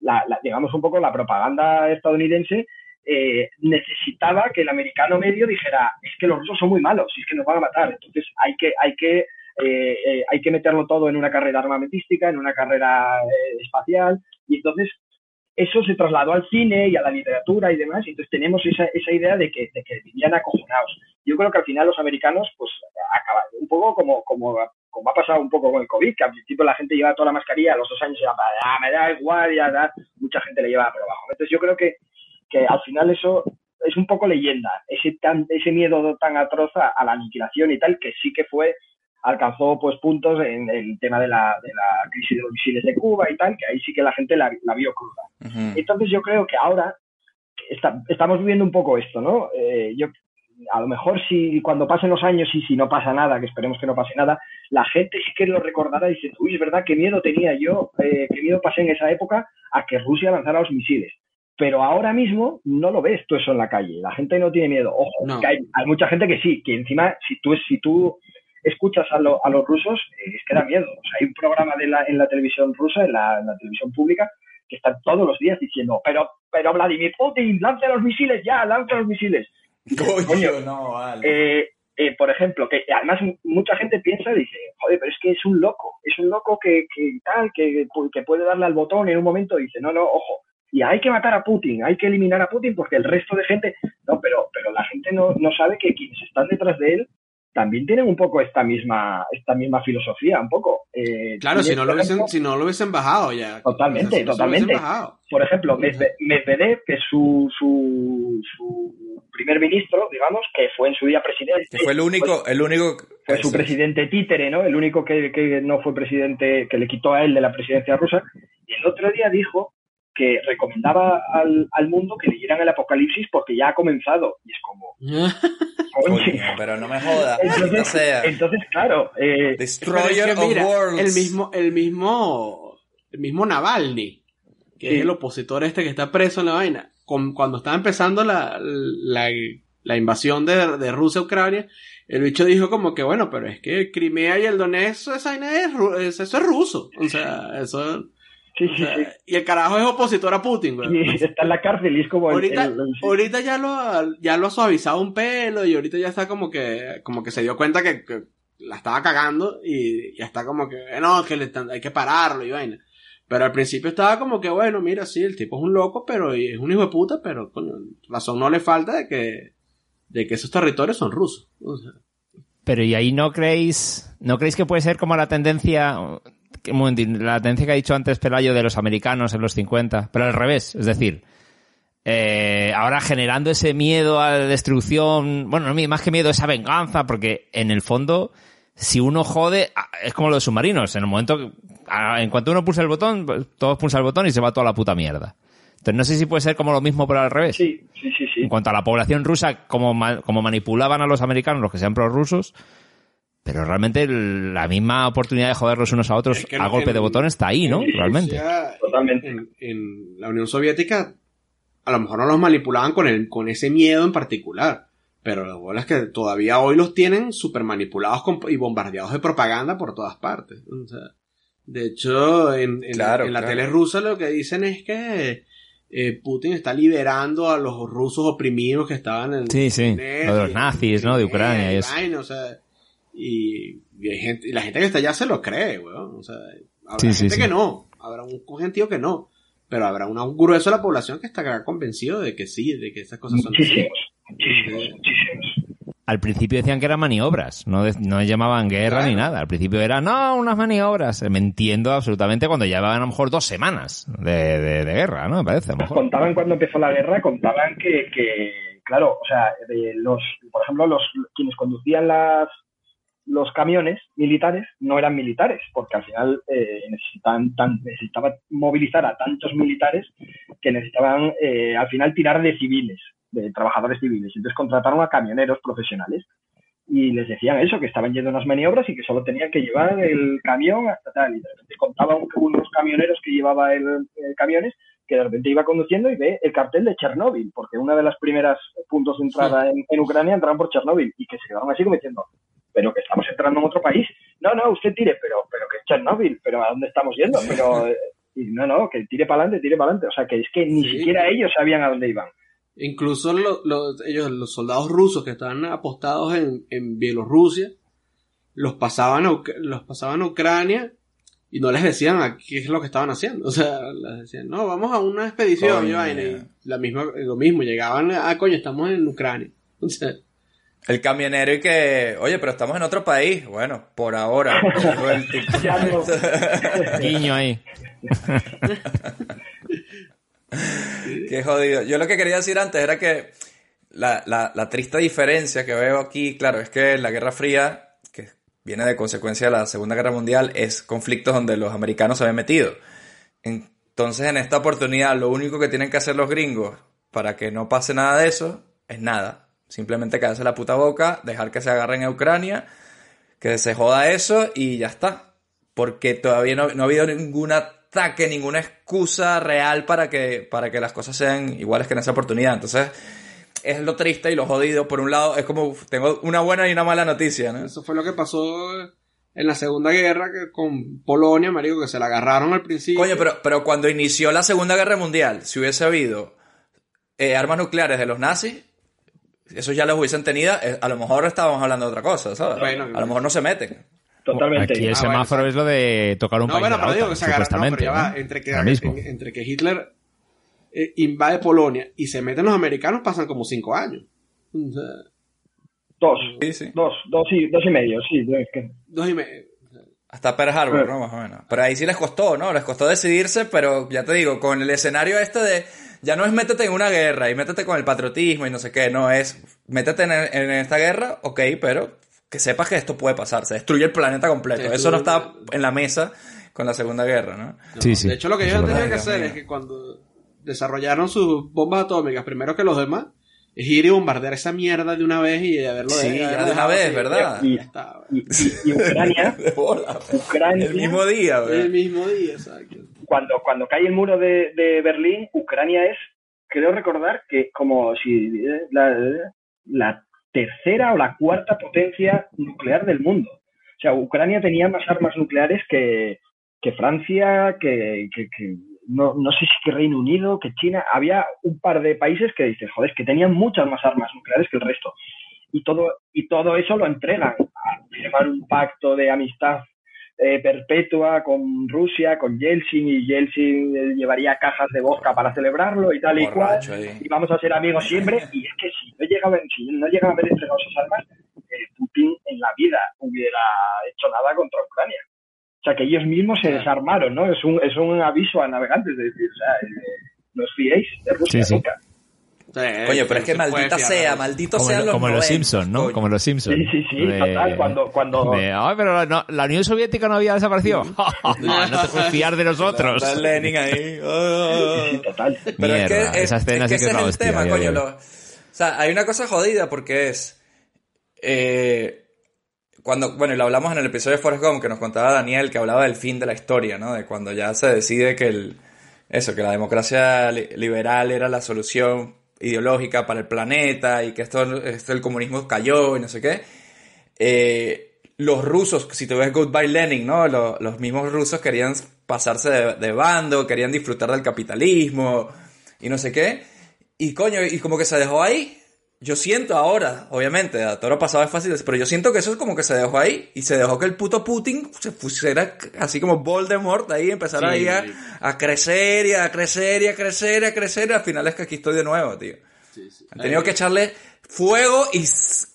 la, la- digamos un poco la propaganda estadounidense eh, necesitaba que el americano medio dijera, es que los rusos son muy malos, es que nos van a matar, entonces hay que, hay que, eh, eh, hay que meterlo todo en una carrera armamentística, en una carrera eh, espacial, y entonces eso se trasladó al cine y a la literatura y demás, y entonces tenemos esa, esa idea de que, de que vivían acojonados. Yo creo que al final los americanos, pues, acaban un poco como, como, como ha pasado un poco con el COVID, que al principio la gente llevaba toda la mascarilla, a los dos años ya, ah, me da igual, ya da, mucha gente le llevaba por abajo. Entonces yo creo que, que al final eso es un poco leyenda, ese, tan, ese miedo tan atroz a la aniquilación y tal, que sí que fue alcanzó pues puntos en el tema de la, de la crisis de los misiles de Cuba y tal, que ahí sí que la gente la, la vio cruda. Entonces yo creo que ahora está- estamos viviendo un poco esto, ¿no? Eh, yo a lo mejor si cuando pasen los años y si no pasa nada, que esperemos que no pase nada, la gente sí que lo recordará y dice, uy, es verdad, qué miedo tenía yo, eh, qué miedo pasé en esa época a que Rusia lanzara los misiles. Pero ahora mismo no lo ves tú eso en la calle, la gente no tiene miedo. Ojo, No. que hay, hay mucha gente que sí, que encima si tú, si tú escuchas a, lo- a los rusos, eh, es que da miedo. O sea, hay un programa de la, en la televisión rusa, en la, en la televisión pública, que están todos los días diciendo, pero, pero Vladimir Putin, lance los misiles ya, lance los misiles. Coño, no, vale. Eh, eh, por ejemplo, que además mucha gente piensa dice, joder, pero es que es un loco, es un loco que, que tal, que, que puede darle al botón en un momento y dice, no, no, ojo, y hay que matar a Putin, hay que eliminar a Putin porque el resto de gente, no, pero, pero la gente no, no sabe que quienes están detrás de él también tienen un poco esta misma, esta misma filosofía, un poco. Eh, Claro, si no lo por hubiesen, si no lo hubiesen bajado ya. Totalmente, si no totalmente. por ejemplo, Medve- Medvedev, que es su, su, su primer ministro, digamos, que fue en su día presidente. Que fue el único, el único... fue su presidente títere, ¿no? El único que, que no fue presidente, que le quitó a él de la presidencia rusa. Y el otro día dijo que recomendaba al, al mundo que leyeran el Apocalipsis porque ya ha comenzado. Y es como, pero no me jodas, Entonces, sea. entonces, claro, eh, Destroyer es of mira, Worlds. el mismo, el mismo, el mismo Navalny, que Sí. es el opositor este que está preso en la vaina, con- cuando estaba empezando la, la, la invasión de, de Rusia a Ucrania, el bicho dijo como que bueno, pero es que Crimea y el Donetsk, esa vaina es, es- eso es ruso. O sea, eso, Sí, sí, sí. Y el carajo es opositor a Putin, güey. Y está en la cárcel y es como... Ahorita, el- el- ahorita ya lo, ha- ya lo ha suavizado un pelo y ahorita ya está como que, como que se dio cuenta que, que la estaba cagando y ya está como que, no, que le están- hay que pararlo y vaina. Pero al principio estaba como que, bueno, mira, sí, el tipo es un loco, pero y es un hijo de puta, pero coño, razón no le falta de que, de que esos territorios son rusos. O sea, Pero y ahí no creéis, no creéis que puede ser como la tendencia, un la tendencia que ha dicho antes Pelayo de los americanos en los 50, pero al revés, es decir, eh, ahora generando ese miedo a la destrucción, bueno, no, más que miedo, esa venganza, porque en el fondo, si uno jode, ah, es como los submarinos, en el momento, ah, en cuanto uno pulsa el botón, pues, todos pulsan el botón y se va toda la puta mierda. Entonces no sé si puede ser como lo mismo, pero al revés. Sí, sí, sí, sí. En cuanto a la población rusa, como, como manipulaban a los americanos, los que sean prorrusos, pero realmente el- la misma oportunidad de joderlos unos a otros Es que a en- golpe de en- botón está ahí, ¿no? en Realmente. Rusia, Totalmente. En, en la Unión Soviética, a lo mejor no los manipulaban con, el, con ese miedo en particular. Pero lo bueno es que todavía hoy los tienen súper manipulados con- y bombardeados de propaganda por todas partes. O sea, de hecho, en, en- Claro, en la claro. tele rusa lo que dicen es que eh, Putin está liberando a los rusos oprimidos que estaban en... Sí, sí. en Lo de los nazis, ¿no? De Ucrania y eso. vaina, o sea, y, y hay gente, y la gente que está allá se lo cree, weón. O sea, habrá Sí, gente sí. que no, habrá un gentío que no, pero habrá una- un grueso de la población que está convencido de que sí, de que esas cosas son así. Muchísimos. Al principio decían que eran maniobras, no, de- no llamaban guerra Claro. ni nada. Al principio era, no, unas maniobras. Me entiendo absolutamente cuando llevaban a lo mejor dos semanas de, de- de guerra, ¿no? Me parece, a lo mejor. Contaban cuando empezó la guerra, contaban que, que claro, o sea, de los, por ejemplo, los quienes conducían las los camiones militares no eran militares, porque al final eh, necesitaban tan, necesitaban movilizar a tantos militares que necesitaban eh, al final tirar de civiles, de trabajadores civiles. Entonces contrataron a camioneros profesionales y les decían eso, que estaban yendo a unas maniobras y que solo tenían que llevar el camión hasta tal. Y de repente contaban unos camioneros que llevaba el, el camiones que de repente iba conduciendo y ve el cartel de Chernóbil, porque una de las primeras puntos de entrada en, en Ucrania entraron por Chernóbil y que se quedaron así como diciendo, pero que estamos entrando en otro país. No, no, usted tire, pero, pero que es Chernóbil, pero ¿a dónde estamos yendo? Pero, eh, y no, no, que tire para adelante, tire para adelante. O sea, que es que ni Sí. siquiera ellos sabían a dónde iban. Incluso lo- lo- ellos, los soldados rusos que estaban apostados en, en Bielorrusia, los pasaban, a, los pasaban a Ucrania y no les decían a qué es lo que estaban haciendo. O sea, les decían, no, vamos a una expedición. Y vaina, y la misma, lo mismo, llegaban, ah, coño, estamos en Ucrania. O sea, El camionero y que, oye, pero estamos en otro país. Bueno, por ahora. Guiño ahí. Qué jodido. Yo lo que quería decir antes era que la, la, la triste diferencia que veo aquí, claro, es que la Guerra Fría, que viene de consecuencia de la Segunda Guerra Mundial, es conflictos donde los americanos se habían metido. Entonces, en esta oportunidad, lo único que tienen que hacer los gringos para que no pase nada de eso es nada. Simplemente callarse la puta boca, dejar que se agarren a Ucrania, que se joda eso y ya está. Porque todavía no, no ha habido ningún ataque, ninguna excusa real para que, para que las cosas sean iguales que en esa oportunidad. Entonces, es lo triste y lo jodido. Por un lado, es como, tengo una buena y una mala noticia, ¿no? eso fue lo que pasó en la Segunda Guerra que con Polonia, marico, que se la agarraron al principio. Coño, pero, pero cuando inició la Segunda Guerra Mundial, si hubiese habido eh, armas nucleares de los nazis, eso ya los hubiesen tenido, eh, a lo mejor estábamos hablando de otra cosa, ¿sabes? Bueno, a lo mejor no se meten. Totalmente. Aquí el Ah, bueno, semáforo es lo de tocar un No, país bueno, de la pero digo que se agarraron, no, supuestamente. pero ya va, ¿no? entre que, mismo. entre que Hitler eh, invade Polonia y se meten los americanos pasan como cinco años. O sea, Dos. Sí, sí. Dos, dos y, dos y medio, sí. es que- dos y medio. Hasta Pearl Harbor, ¿no? Más o menos. Pero ahí sí les costó, ¿no? Les costó decidirse, pero ya te digo, con el escenario este de. Ya no es métete en una guerra y métete con el patriotismo y no sé qué, no es. Métete en, en esta guerra, ok, pero que sepas que esto puede pasar, se destruye el planeta completo. Eso no está en la mesa con la Segunda Guerra, ¿no? Sí, sí. De hecho, lo que ellos tenido que hacer es que cuando desarrollaron sus bombas atómicas, primero que los demás, es ir y bombardear esa mierda de una vez y haberlo Sí, de, ya haberlo de una vez, así. ¿verdad? Y ya está. Y, y- y Ucrania, De bola. Ucrania El mismo día, güey. El mismo día, exacto. Cuando, cuando cae el muro de, de Berlín, Ucrania es, creo recordar que como si eh, la, tercera o la cuarta potencia nuclear del mundo. O sea, Ucrania tenía más armas nucleares que, que Francia, que, que, que no, no, sé si que Reino Unido, que China, había un par de países que dices, joder, que tenían muchas más armas nucleares que el resto. Y todo, y todo eso lo entregan a firmar un pacto de amistad eh, perpetua con Rusia, con Yeltsin, y Yeltsin eh, llevaría cajas de vodka para celebrarlo y tal y cual. Y vamos a ser amigos siempre. Y es que si no llegaban, si no llegaban a haber entregado esas armas, eh, Putin en la vida hubiera hecho nada contra Ucrania. O sea, que ellos mismos se desarmaron, ¿no? Es un, es un aviso a navegantes, de decir, o sea, no os fiéis de Rusia nunca. Coño, pero es que maldita sea, maldito como, sean los Como los Simpsons, ¿no? coño. Como los Simpsons. Sí, sí, sí, total, cuando... cuando... de, Ay, pero no, la Unión Soviética no había desaparecido. no, no te puedes fiar de nosotros. Está Lenin ahí. Oh. Sí, total. Pero es Mierda, que, es, esa escena es que sí que ese es es el hostia, tema, coño. lo- o sea, hay una cosa jodida porque es... eh, cuando, bueno, y lo hablamos en el episodio de Forrest Gump que nos contaba Daniel, que hablaba del fin de la historia, ¿no? De cuando ya se decide que el... Eso, que la democracia li- liberal era la solución ideológica para el planeta y que esto, el comunismo cayó y no sé qué. Eh, los rusos, si te ves Goodbye Lenin, ¿no? Los, los mismos rusos querían pasarse de bando, querían disfrutar del capitalismo y no sé qué. Y coño, y como que se dejó ahí. Yo siento ahora, obviamente, a todo lo pasado es fácil, pero yo siento que eso es como que se dejó ahí y se dejó que el puto Putin se pusiera así como Voldemort ahí, empezara Sí, ahí a, a crecer y a crecer y a crecer y a crecer y al final es que aquí estoy de nuevo, tío. Han tenido que echarle fuego y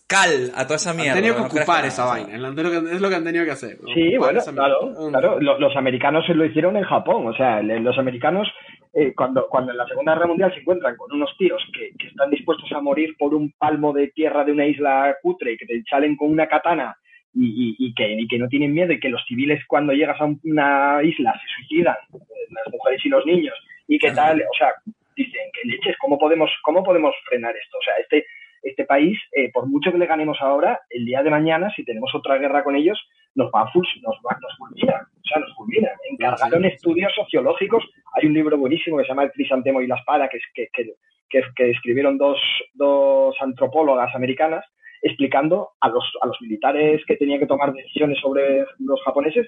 cal a toda esa mierda. Han tenido que ¿no crees ocupar que esa vaina. Es lo que- es lo que han tenido que hacer. Sí, bueno, claro, claro. Lo- Los, americanos se lo hicieron en Japón. O sea, los americanos, eh, cuando, cuando en la Segunda Guerra Mundial se encuentran con unos tíos que, que están dispuestos a morir por un palmo de tierra de una isla cutre y que te salen con una katana y, y- y que, y que no tienen miedo y que los civiles cuando llegas a un- una isla se suicidan, eh, las mujeres y los niños, y que tal, o sea, dicen que leches, ¿cómo podemos, cómo podemos frenar esto? O sea, este, este país, eh, por mucho que le ganemos ahora, el día de mañana, si tenemos otra guerra con ellos, a full, nos nos fulminan, o sea, nos fulminan. Encargaron estudios sociológicos, hay un libro buenísimo que se llama El crisantemo y la espada, que, es, que, que, que, que escribieron dos, dos antropólogas americanas, explicando a los, a los militares que tenían que tomar decisiones sobre los japoneses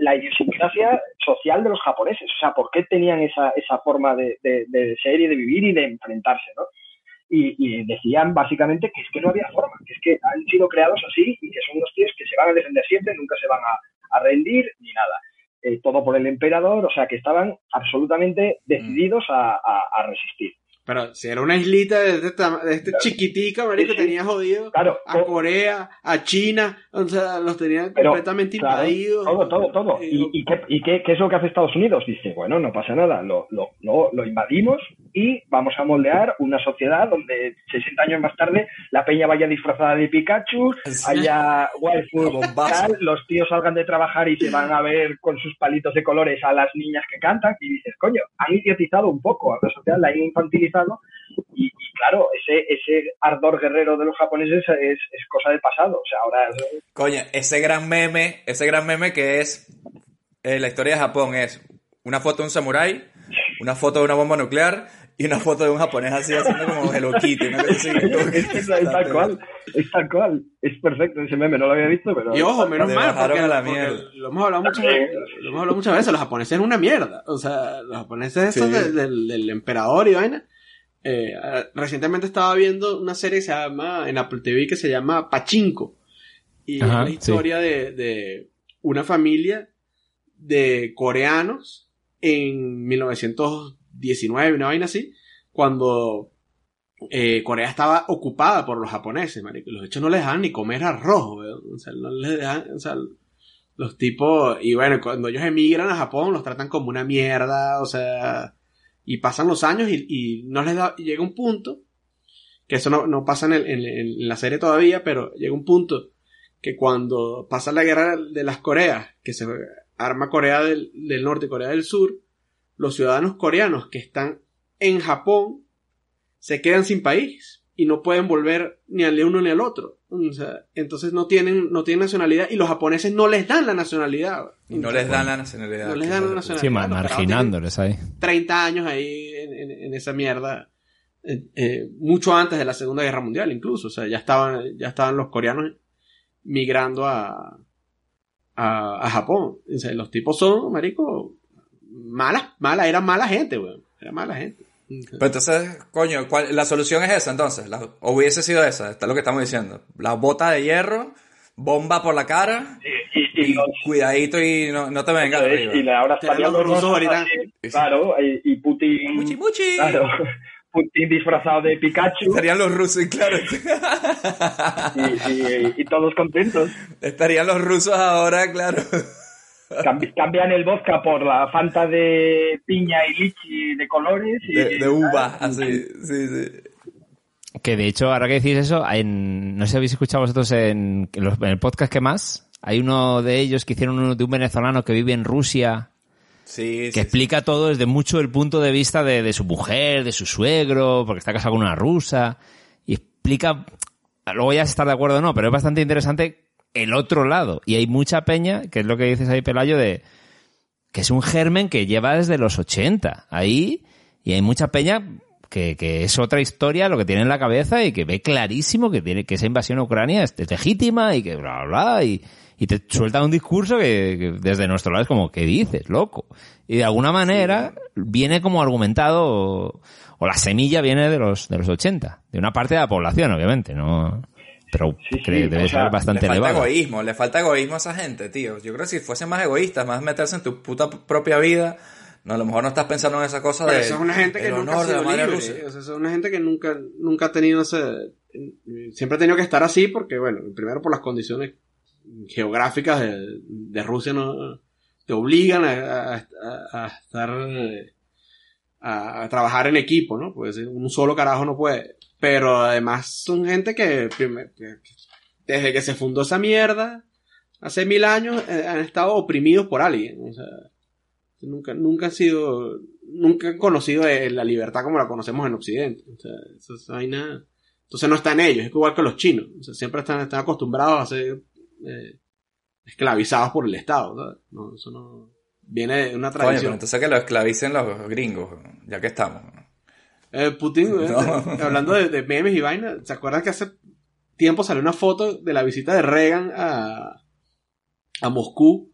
la idiosincrasia social de los japoneses, o sea, por qué tenían esa, esa forma de, de, de ser y de vivir y de enfrentarse, ¿no? Y, y decían básicamente que es que no había forma, que es que han sido creados así y que son unos tíos que se van a defender siempre, nunca se van a, a rendir ni nada. Eh, todo por el emperador, o sea, que estaban absolutamente decididos a, a, a resistir. Pero si era una islita de este, de este chiquitica, marico, Sí, sí. tenía jodido Claro, a Corea, a China, o sea, los tenían Pero, completamente claro, invadidos. todo, todo, todo. Eh, ¿Y, y, qué, y qué, qué es lo que hace Estados Unidos? Dice, bueno, no pasa nada, lo, lo, lo, lo invadimos y vamos a moldear una sociedad donde 60 años más tarde la peña vaya disfrazada de Pikachu, haya waifu, tal, los tíos salgan de trabajar y se van a ver con sus palitos de colores a las niñas que cantan y dices, coño, han idiotizado un poco a la sociedad, la han infantilizado y, y claro, ese, ese ardor guerrero de los japoneses es, es cosa del pasado. O sea, ahora es- Coño, ese gran meme, ese gran meme que es eh, la historia de Japón es una foto de un samurái, una foto de una bomba nuclear y una foto de un japonés así haciendo como Hello Kitty, es, es tal cual, es tal cual, es perfecto ese meme, no lo había visto, pero... Y ojo, menos mal, porque, a la porque mierda. lo hemos hablado muchas veces, lo hemos hablado muchas veces, los japoneses eran una mierda. O sea, los japoneses esos Sí. del, del- del emperador y vaina. Eh, recientemente estaba viendo una serie que se llama, en Apple TV, que se llama Pachinko. Y Ajá, es la historia de, de una familia de coreanos en 1919, una vaina así, cuando eh, Corea estaba ocupada por los japoneses, marico. Los hechos no les dejaban ni comer arroz. O sea, no les dejan, o sea, los tipos, y bueno, cuando ellos emigran a Japón, los tratan como una mierda, o sea, y pasan los años y, no les da, llega un punto, que eso no, no pasa en, la serie todavía, pero llega un punto que cuando pasa la guerra de las Coreas, que se arma Corea del Norte y Corea del Sur, los ciudadanos coreanos que están en Japón se quedan sin país y no pueden volver ni al uno ni al otro. O sea, entonces no tienen, no tienen nacionalidad y los japoneses no les dan la nacionalidad. Y no les dan la nacionalidad. No les dan la nacionalidad. Sí, marginándoles ahí. tienen 30 años ahí en, en- en esa mierda. eh, eh, mucho antes de la Segunda Guerra Mundial incluso. O sea, ya estaban, ya estaban los coreanos migrando a, a, a Japón. O sea, los tipos son, marico, malas, malas, eran mala gente, weón. Era mala gente. Pero entonces, coño, ¿cuál- la solución es esa entonces. La- o hubiese sido esa, está lo que estamos diciendo. La bota de hierro, bomba por la cara, Y, y y los- cuidadito y no, no te vengas arriba. y ahora los rusos ahorita. Claro, y, y Putin. Muchi, muchi. Claro, Putin disfrazado de Pikachu Estarían los rusos, y claro. y, y- y todos contentos. Estarían los rusos ahora, claro. Cambi- cambian el vodka por la Fanta de piña y lichi de colores. Y, De, de uva, así. Sí, sí. Que de hecho, ahora que decís eso, en, no sé si habéis escuchado vosotros en, en los- en el podcast que más, hay uno de ellos que hicieron uno de un venezolano que vive en Rusia, Sí, que sí, explica todo desde mucho el punto de vista de, de su mujer, de su suegro, porque está casado con una rusa, y explica, luego ya se está de acuerdo o no, pero es bastante interesante el otro lado. Y hay mucha peña, que es lo que dices ahí, Pelayo, de que es un germen que lleva desde los 80 ahí, y hay mucha peña que, que es otra historia lo que tiene en la cabeza y que ve clarísimo que tiene que esa invasión a Ucrania es, es legítima y que bla, bla, bla, y, y te suelta un discurso que, que desde nuestro lado es como, ¿qué dices, loco? Y de alguna manera viene como argumentado, o, o la semilla viene de los, de los 80, de una parte de la población, obviamente, ¿no? Pero Sí, sí, creo que debe o sea, ser bastante le falta elevado. egoísmo, le falta egoísmo a esa gente, tío. Yo creo que si fuesen más egoístas, más meterse en tu puta propia vida, no, a lo mejor no estás pensando en esa cosa Pero de. eso es una gente que nunca ha honor de la sido madre libre. O sea, es una gente que nunca, nunca ha tenido ese... Siempre ha tenido que estar así porque, bueno, primero por las condiciones geográficas de, de Rusia no te obligan a, a- a- a estar... eh, A, a trabajar en equipo, ¿no? Pues un solo carajo no puede. Pero además son gente que, primer- que- que desde que se fundó esa mierda, hace mil años, eh, han estado oprimidos por alguien. O sea, Nunca, nunca han sido, nunca han conocido eh, la libertad como la conocemos en Occidente. O sea, esa es vaina. Entonces no está en ellos, es igual que los chinos. O sea, siempre están, están acostumbrados a ser eh, esclavizados por el Estado. ¿sabes? No, eso no viene de una Coño, pero tradición. entonces que lo esclavicen los gringos, ya que estamos. Eh, Putin, eh, hablando de, de memes y vaina, ¿se acuerdan que hace tiempo salió una foto de la visita de Reagan a, a Moscú?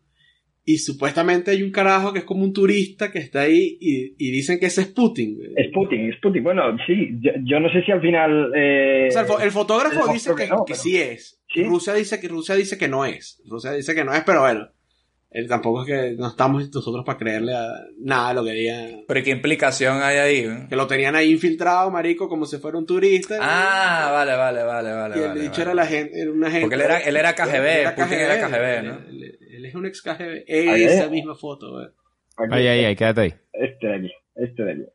Y supuestamente hay un carajo que es como un turista que está ahí y, y dicen que ese es Putin. Es Putin, es Putin. Bueno, sí, yo, yo no sé si al final. eh, O sea, el, fo- el fotógrafo el dice que, que no, que pero- sí es. ¿Sí? Rusia dice que Rusia dice que no es. Rusia dice que no es, pero bueno. Eh, tampoco es que no estamos nosotros para creerle a nada de lo que digan. Pero ¿y ¿qué implicación hay ahí? eh? Que lo tenían ahí infiltrado, marico, como si fuera un turista. Ah, vale, vale, vale, vale. y el vale, dicho vale. era la gente, era una gente. Porque él era- él era KGB, Putin era KGB, ¿no? Él, él- él es un ex KGB. Ahí Esa es. misma foto, güey. aquí, Ay, ay, ay, quédate ahí. Este de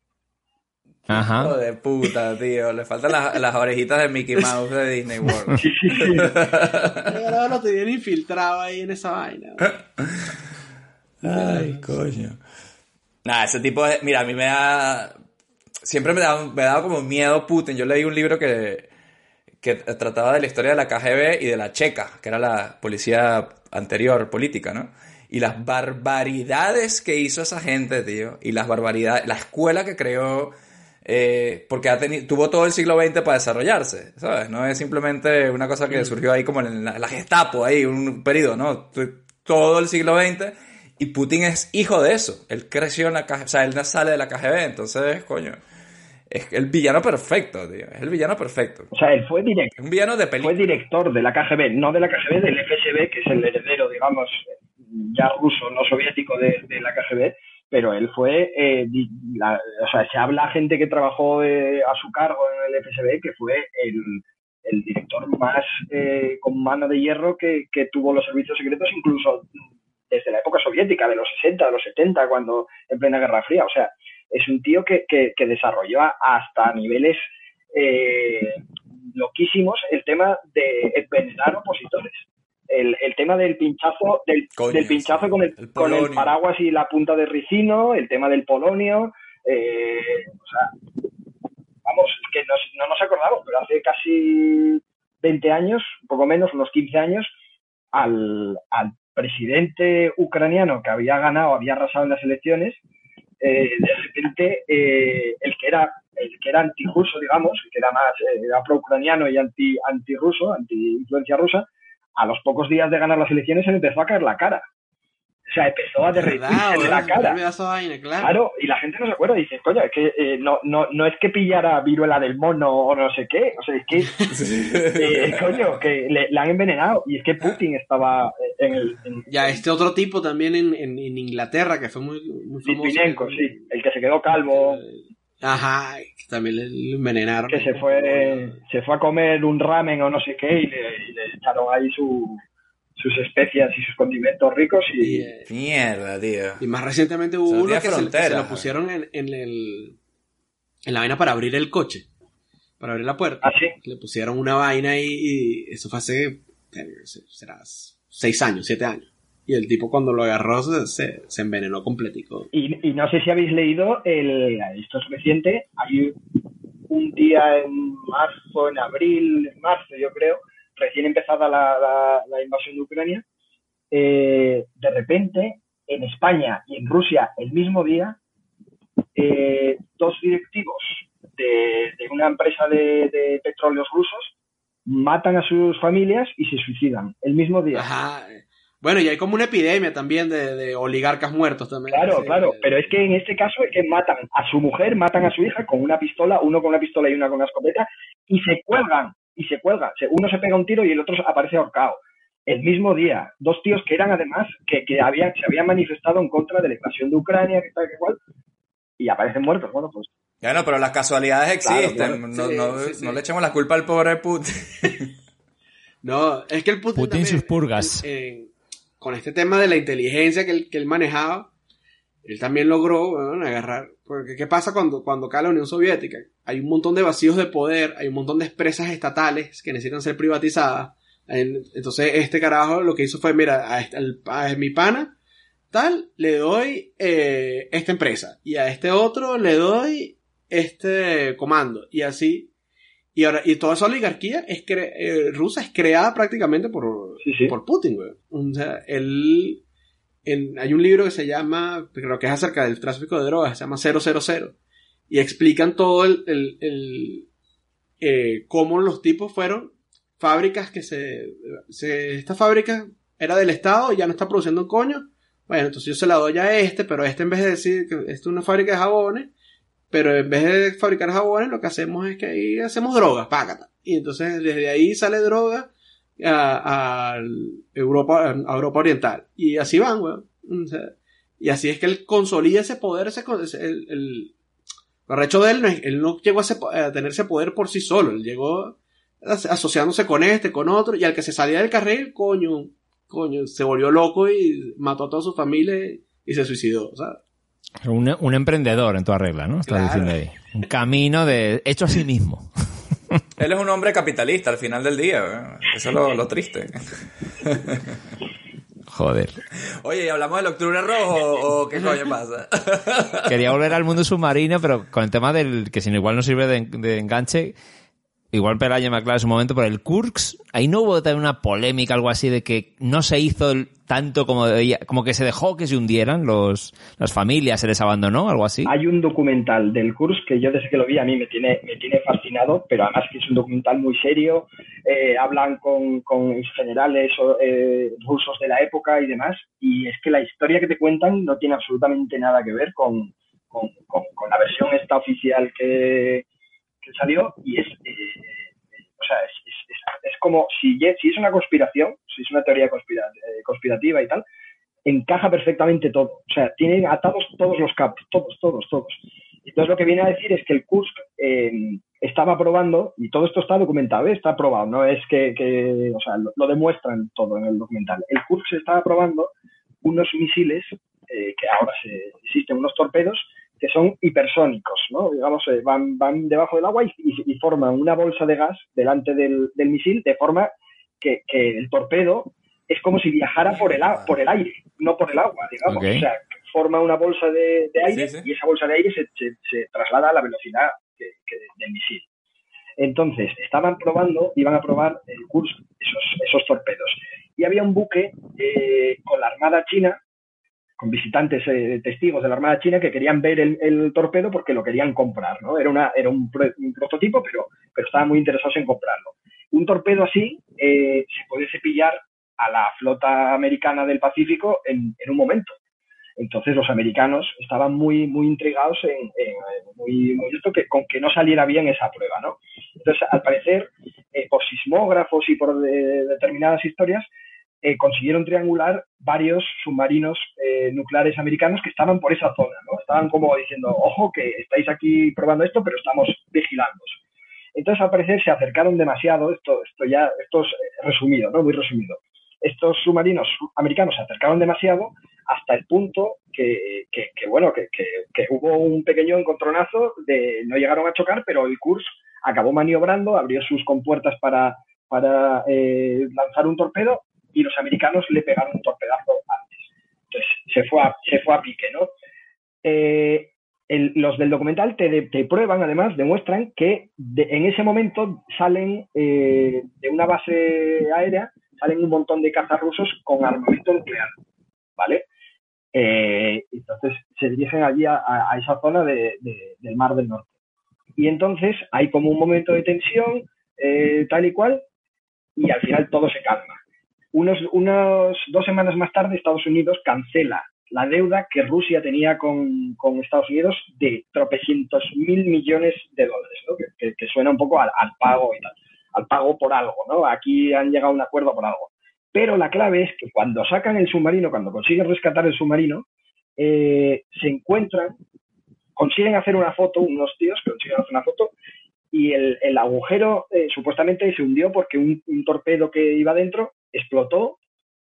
aquí. Hijo Ajá. de puta, tío. Le faltan las, las orejitas de Mickey Mouse de Disney World. Sí. Pero lo tenían infiltrado ahí en esa vaina. Ay, coño. Nada, ese tipo de... Mira, a mí me da... Siempre me da, me da como miedo Putin. Yo leí un libro que, que trataba de la historia de la KGB y de la Checa, que era la policía anterior política, ¿no? Y las barbaridades que hizo esa gente, tío. Y las barbaridades... La escuela que creó... eh, porque ha tuvo todo el siglo XX para desarrollarse, ¿sabes? No es simplemente una cosa que surgió ahí como en la, la Gestapo, ahí, un periodo, ¿no? Todo el siglo XX y Putin es hijo de eso. Él creció en la KGB, o sea, él sale de la KGB, entonces, coño, es el villano perfecto, tío. Es el villano perfecto. O sea, él fue director. Un villano de Fue película. director de la KGB, no de la KGB, del FSB, que es el heredero, digamos, ya ruso, no soviético de, de la KGB, pero él fue, eh, la- o sea, se habla gente que trabajó eh, a su cargo en el FSB, que fue el, el director más eh, con mano de hierro que, que tuvo los servicios secretos, incluso desde la época soviética, de los 60, de los 70, cuando en plena Guerra Fría. O sea, es un tío que, que, que desarrolló hasta niveles eh, loquísimos el tema de envenenar opositores. El, el tema del pinchazo, del, Coño, del pinchazo con el, el con el paraguas y la punta de ricino, el tema del polonio, eh, o sea, vamos, que nos- no nos acordamos, pero hace casi 20 años, un poco menos, unos 15 años, al, al presidente ucraniano que había ganado, había arrasado en las elecciones, eh, de repente eh, el que era el que era antirruso, digamos, el que era más eh, era pro-ucraniano y anti antirruso, anti influencia rusa, a los pocos días de ganar las elecciones se le empezó a caer la cara. O sea, empezó a derretirse ¿Verdad, la cara. Vaina, claro. Claro, y la gente no se acuerda, dice, coño, es que eh, no, no, no es que pillara viruela del mono o no sé qué, o sea, es que, eh, coño, que le, le han envenenado, y es que Putin estaba en el... En, Ya, este otro tipo también en, en, en Inglaterra, que fue muy, muy famoso. Litvinenko, sí, el que se quedó calvo, Ajá, que también le, envenenaron. que se fue, se fue a comer un ramen o no sé qué, y le, y le echaron ahí su, sus especias y sus condimentos ricos, y, Y, eh, Mierda, tío. y más recientemente hubo uno que se, que se lo pusieron en, en, el, en la vaina para abrir el coche, para abrir la puerta. así. Le pusieron una vaina ahí y eso fue hace, será seis años, siete años. Y el tipo cuando lo agarró se, se, envenenó completico. Y, y no sé si habéis leído, el, esto es reciente, hay un día en marzo, en abril, en marzo yo creo, recién empezada la, la- la invasión de Ucrania, eh, de repente en España y en Rusia el mismo día, eh, dos directivos de, de una empresa de, de petróleos rusos matan a sus familias y se suicidan el mismo día. Ajá. Bueno, y hay como una epidemia también de, de oligarcas muertos también. Claro, Sí, claro, pero es que en este caso es que matan a su mujer, matan a su hija con una pistola, uno con una pistola y una con una escopeta, y se cuelgan, y se cuelgan. Uno se pega un tiro y el otro aparece ahorcado. El mismo día, dos tíos que eran además, que, que habían, se habían manifestado en contra de la invasión de Ucrania, que tal, que cual, y aparecen muertos. Bueno, pues Bueno, pero las casualidades Claro, existen. claro. No, Sí, no- sí, sí. no le echemos la culpa al pobre Putin. No, es que el Putin, Putin también, sus purgas. eh, con este tema de la inteligencia que él, que él manejaba, él también logró agarrar. Porque, ¿qué pasa cuando, cuando cae la Unión Soviética? Hay un montón de vacíos de poder, hay un montón de empresas estatales que necesitan ser privatizadas. En- Entonces, este carajo lo que hizo fue: mira, a, este- mi pana, tal, le doy eh, esta empresa. Y a este otro le doy este comando. Y así. Y ahora, y toda esa oligarquía es cre- eh, rusa es creada prácticamente por, Sí, sí. por Putin, güey. O sea, él, en- hay un libro que se llama, creo que es acerca del tráfico de drogas, se llama 000. Y explican todo el, el, el, eh, cómo los tipos fueron fábricas que se, se, esta fábrica era del Estado y ya no está produciendo un coño. Bueno, entonces yo se la doy a este, pero este en vez de decir que esto es una fábrica de jabones, pero en vez de fabricar jabones, lo que hacemos es que ahí hacemos drogas, págata. Y entonces desde ahí sale droga a, Europa, a Europa Oriental. Y así van, weón. Y así es que él consolida ese poder, ese, el, el, lo arrecho de él, no es- él no llegó a, tener ese poder por sí solo, él llegó as- asociándose con este, con otro, y al que se salía del carril, coño, coño, se volvió loco y mató a toda su familia y se suicidó, ¿sabes? Un, un emprendedor en toda regla, ¿no? Estás Claro. diciendo ahí. Un camino de hecho a sí mismo. Él es un hombre capitalista al final del día. ¿eh? Eso es lo, lo triste. Joder. Oye, ¿y hablamos del octubre rojo o qué coño pasa? Quería volver al mundo submarino, pero con el tema del que si no igual no sirve de, de enganche, igual Pelayo me aclara su momento, pero el Kurks, ahí no hubo también una polémica, algo así, de que no se hizo el- tanto como debía, como que se dejó que se hundieran los, las familias, se les abandonó, algo así. Hay un documental del Kursk que yo desde que lo vi a mí me tiene, me tiene fascinado, pero además que es un documental muy serio, eh, hablan con, con generales eh, rusos de la época y demás, y es que la historia que te cuentan no tiene absolutamente nada que ver con, con, con- con la versión esta oficial que, que salió, y es, eh, o sea, es, es- es- es como si, si es una conspiración, si es una teoría conspira- eh, conspirativa y tal, encaja perfectamente todo. O sea, tienen atados todos los capos, todos, todos, todos. Entonces lo que viene a decir es que el Kursk eh, estaba probando, y todo esto está documentado, ¿eh? está probado, no es que, que- o sea, lo, lo demuestran todo en el documental. El Kursk estaba probando unos misiles, eh, que ahora se, existen unos torpedos, son hipersónicos, ¿no? Digamos, eh, van, van debajo del agua y, y- y forman una bolsa de gas delante del, del misil, de forma que, que el torpedo es como si viajara por el, por el aire, no por el agua, digamos. O sea, forma una bolsa de, de aire Sí, sí. y esa bolsa de aire se, se- se traslada a la velocidad que- que del misil. Entonces, estaban probando, iban a probar el curso, esos, esos torpedos. Y había un buque eh, con la Armada China, con visitantes eh, testigos de la Armada China que querían ver el, torpedo porque lo querían comprar, ¿no? Era, una, era un, pro- un prototipo, pero, pero estaban muy interesados en comprarlo. Un torpedo así eh, se pudiese pillar a la flota americana del Pacífico en, en un momento. Entonces los americanos estaban muy, muy intrigados en, muy, muy esto que, con que no saliera bien esa prueba, ¿no? Entonces, al parecer, eh, por sismógrafos y por de- determinadas historias, eh, consiguieron triangular varios submarinos eh, nucleares americanos que estaban por esa zona, ¿no? Estaban como diciendo, ojo, que estáis aquí probando esto, pero estamos vigilando. Entonces, al parecer, se acercaron demasiado, esto, esto ya, esto es eh, resumido, ¿no? Muy resumido. Estos submarinos americanos se acercaron demasiado hasta el punto que, que- bueno, que- que hubo un pequeño encontronazo de no llegaron a chocar, pero el Kursk acabó maniobrando, abrió sus compuertas para, para eh, lanzar un torpedo y los americanos le pegaron un torpedazo antes. Entonces se fue a, se fue a pique, ¿no? Eh, los del documental te, prueban, además, demuestran que en ese momento salen eh, de una base aérea, salen un montón de cazas rusos con armamento nuclear, ¿vale? Eh, entonces se dirigen allí a, esa zona de- de- del Mar del Norte. Y entonces hay como un momento de tensión, tal y cual, y al final todo se calma. Unos, unos dos semanas más tarde, Estados Unidos cancela la deuda que Rusia tenía con, con Estados Unidos de tropecientos mil millones de dólares, ¿no? que, que- que suena un poco al, al pago y tal, al pago por algo, ¿no? Aquí han llegado a un acuerdo por algo. Pero la clave es que cuando sacan el submarino, cuando consiguen rescatar el submarino, eh, se encuentran, consiguen hacer una foto, unos tíos consiguen hacer una foto, y el, el agujero eh, supuestamente se hundió porque un, un torpedo que iba dentro explotó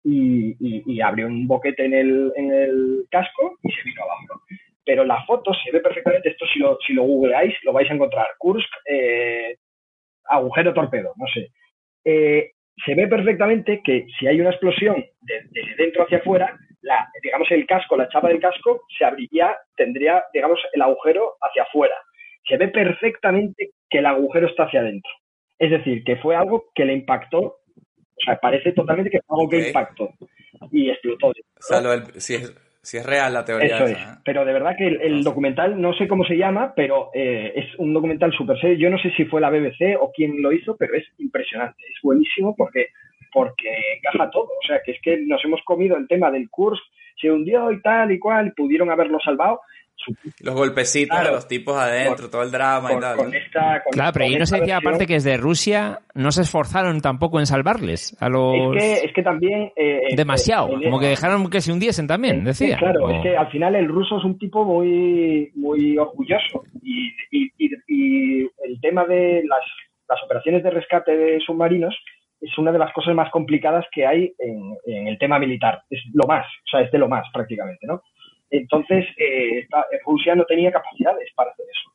y, abrió un boquete en el, casco y se vino abajo. Pero la foto se ve perfectamente, esto si lo, si lo googleáis lo vais a encontrar, Kursk, eh, agujero torpedo, no sé. Eh, se ve perfectamente que si hay una explosión de, de dentro hacia afuera, la, digamos el casco, la chapa del casco, se abriría, tendría, digamos, el agujero hacia afuera. Se ve perfectamente que el agujero está hacia adentro. Es decir, que fue algo que le impactó, o sea, parece totalmente que fue algo que Ok. impactó y explotó. O sea, lo del- si, es, si es real la teoría Eso esa, es. ¿eh? Pero de verdad que el, el documental, no sé cómo se llama, pero eh, es un documental súper serio. Yo no sé si fue la BBC o quién lo hizo, pero es impresionante. Es buenísimo porque, porque encaja todo. O sea, que es que nos hemos comido el tema del Kursk, se hundió y tal y cual, pudieron haberlo salvado. Los golpecitos Claro. de los tipos adentro, Con- todo el drama y tal. con ¿no? esta, con- Claro, pero ahí no decía versión. aparte que desde Rusia no se esforzaron tampoco en salvarles a los... Es que, es que también... eh, eh, Demasiado, el- como que dejaron que se hundiesen también, decía. claro, O- es que al final el ruso es un tipo muy, muy orgulloso y, y- y- y el tema de las, las operaciones de rescate de submarinos es una de las cosas más complicadas que hay en, en el tema militar. Es lo más, o sea, es de lo más prácticamente, ¿no? Entonces, eh, esta- Rusia no tenía capacidades para hacer eso.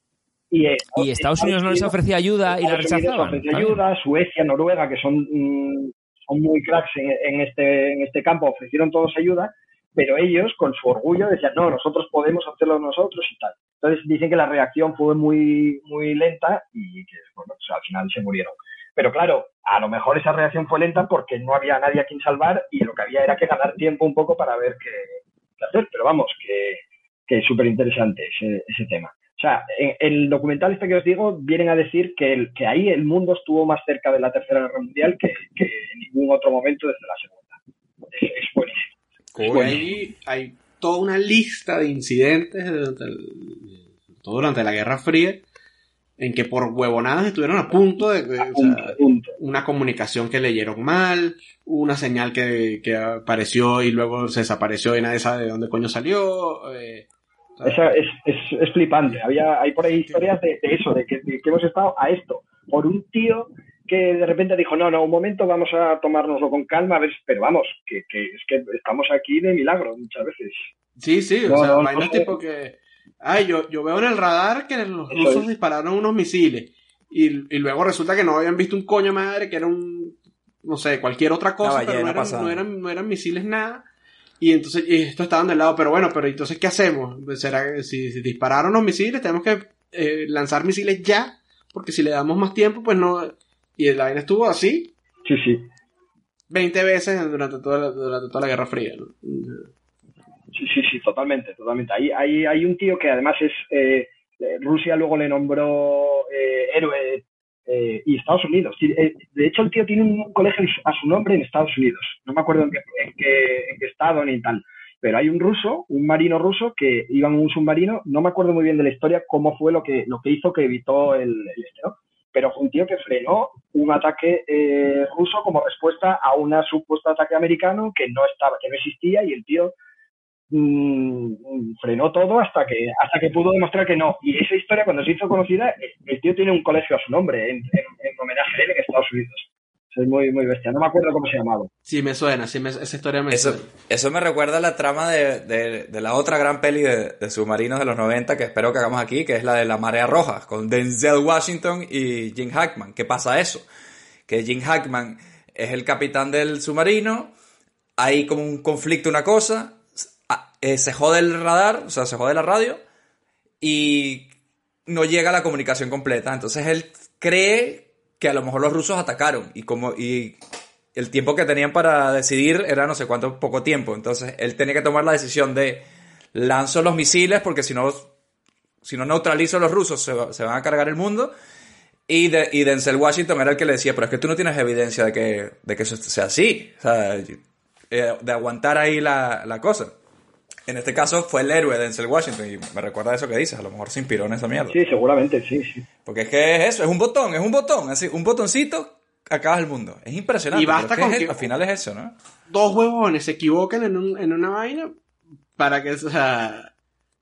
Y, eh, Y Estados Unidos no les ofrecía ayuda y la Unidos rechazaban. también. ayuda, Suecia, Noruega, que son, mm, son muy cracks en, en este, en este campo, ofrecieron todos ayuda, pero ellos, con su orgullo, decían, no, nosotros podemos hacerlo nosotros y tal. Entonces dicen que la reacción fue muy, muy lenta y que bueno, pues, al final se murieron. Pero claro, a lo mejor esa reacción fue lenta porque no había nadie a quien salvar y lo que había era que ganar tiempo un poco para ver qué, qué hacer. Pero vamos, que, que es súper interesante ese, ese tema. O sea, en el documental este que os digo, vienen a decir que, el- que ahí el mundo estuvo más cerca de la Tercera Guerra Mundial que, que en ningún otro momento desde la Segunda. Es, es buenísimo. Ahí hay toda una lista de incidentes durante, el- todo durante la Guerra Fría en que por huevonadas estuvieron a punto de, de- A o punto, sea, a punto. una comunicación que leyeron mal, una señal que, que apareció y luego se desapareció y nadie sabe de dónde coño salió. eh, es, es, es flipante. Había, hay por ahí historias de, de eso, de que, de que hemos estado a esto, por un tío que de repente dijo, no, no, un momento, vamos a tomárnoslo con calma, a ver, pero vamos, que, que es que estamos aquí de milagro muchas veces. Sí, sí, o sea, no, tipo que. Ay, yo, yo veo en el radar que los rusos dispararon unos misiles. Y, y luego resulta que no habían visto un coño madre, que era un. No sé, cualquier otra cosa, pero no eran, no, eran, no eran misiles nada. Y entonces, y esto estaban del lado, pero bueno, pero entonces, ¿qué hacemos? ¿Será que si, si dispararon los misiles, tenemos que eh, lanzar misiles ya? Porque si le damos más tiempo, pues no. Y la vaina estuvo así Sí, sí. 20 veces durante toda la, durante toda la Guerra Fría. ¿no? Sí, sí, sí, totalmente, totalmente. Hay, hay, hay un tío que además es, eh, Rusia luego le nombró eh, héroe eh, y Estados Unidos. De hecho, el tío tiene un colegio a su nombre en Estados Unidos. No me acuerdo en qué, en qué- en qué estado ni tal. Pero hay un ruso, un marino ruso, que iba en un submarino. No me acuerdo muy bien de la historia, cómo fue lo que, lo que hizo que evitó el, el este, ¿no? Pero fue un tío que frenó un ataque eh, ruso como respuesta a un supuesto ataque americano que no estaba, que no existía y el tío mm, frenó todo hasta que hasta que pudo demostrar que no. Y esa historia, cuando se hizo conocida, el- el tío tiene un colegio a su nombre en, en- en homenaje a él en Estados Unidos. Es muy, muy bestia. No me acuerdo cómo se llamaba. Sí, me suena, sí, me- esa historia me Eso, suena. eso me recuerda a la trama de, de- de la otra gran peli de, de submarinos de los 90 que espero que hagamos aquí, que es la de La Marea Roja, con Denzel Washington y Jim Hackman. ¿Qué pasa eso? Que Jim Hackman es el capitán del submarino, hay como un conflicto, una cosa, eh, se jode el radar, o sea, se jode la radio, y no llega la comunicación completa. Entonces él cree que a lo mejor los rusos atacaron y como y el tiempo que tenían para decidir era no sé cuánto poco tiempo. Entonces él tenía que tomar la decisión de lanzo los misiles porque si no si no neutralizo a los rusos se, va- se van a cargar el mundo. Y, de, y Denzel Washington era el que le decía, pero es que tú no tienes evidencia de que, de que eso sea así. Eh, de aguantar ahí la, la cosa. En este caso fue el héroe Denzel Washington y me recuerda eso que dices, a lo mejor se inspiró en esa mierda. Sí, seguramente, sí, sí. Porque es que es eso, es un botón, es un botón, así, un botoncito, acabas el mundo. Es impresionante. Y basta con es- que- al final es eso, ¿no? Dos huevones se equivocan en, un- en una vaina para que, o sea,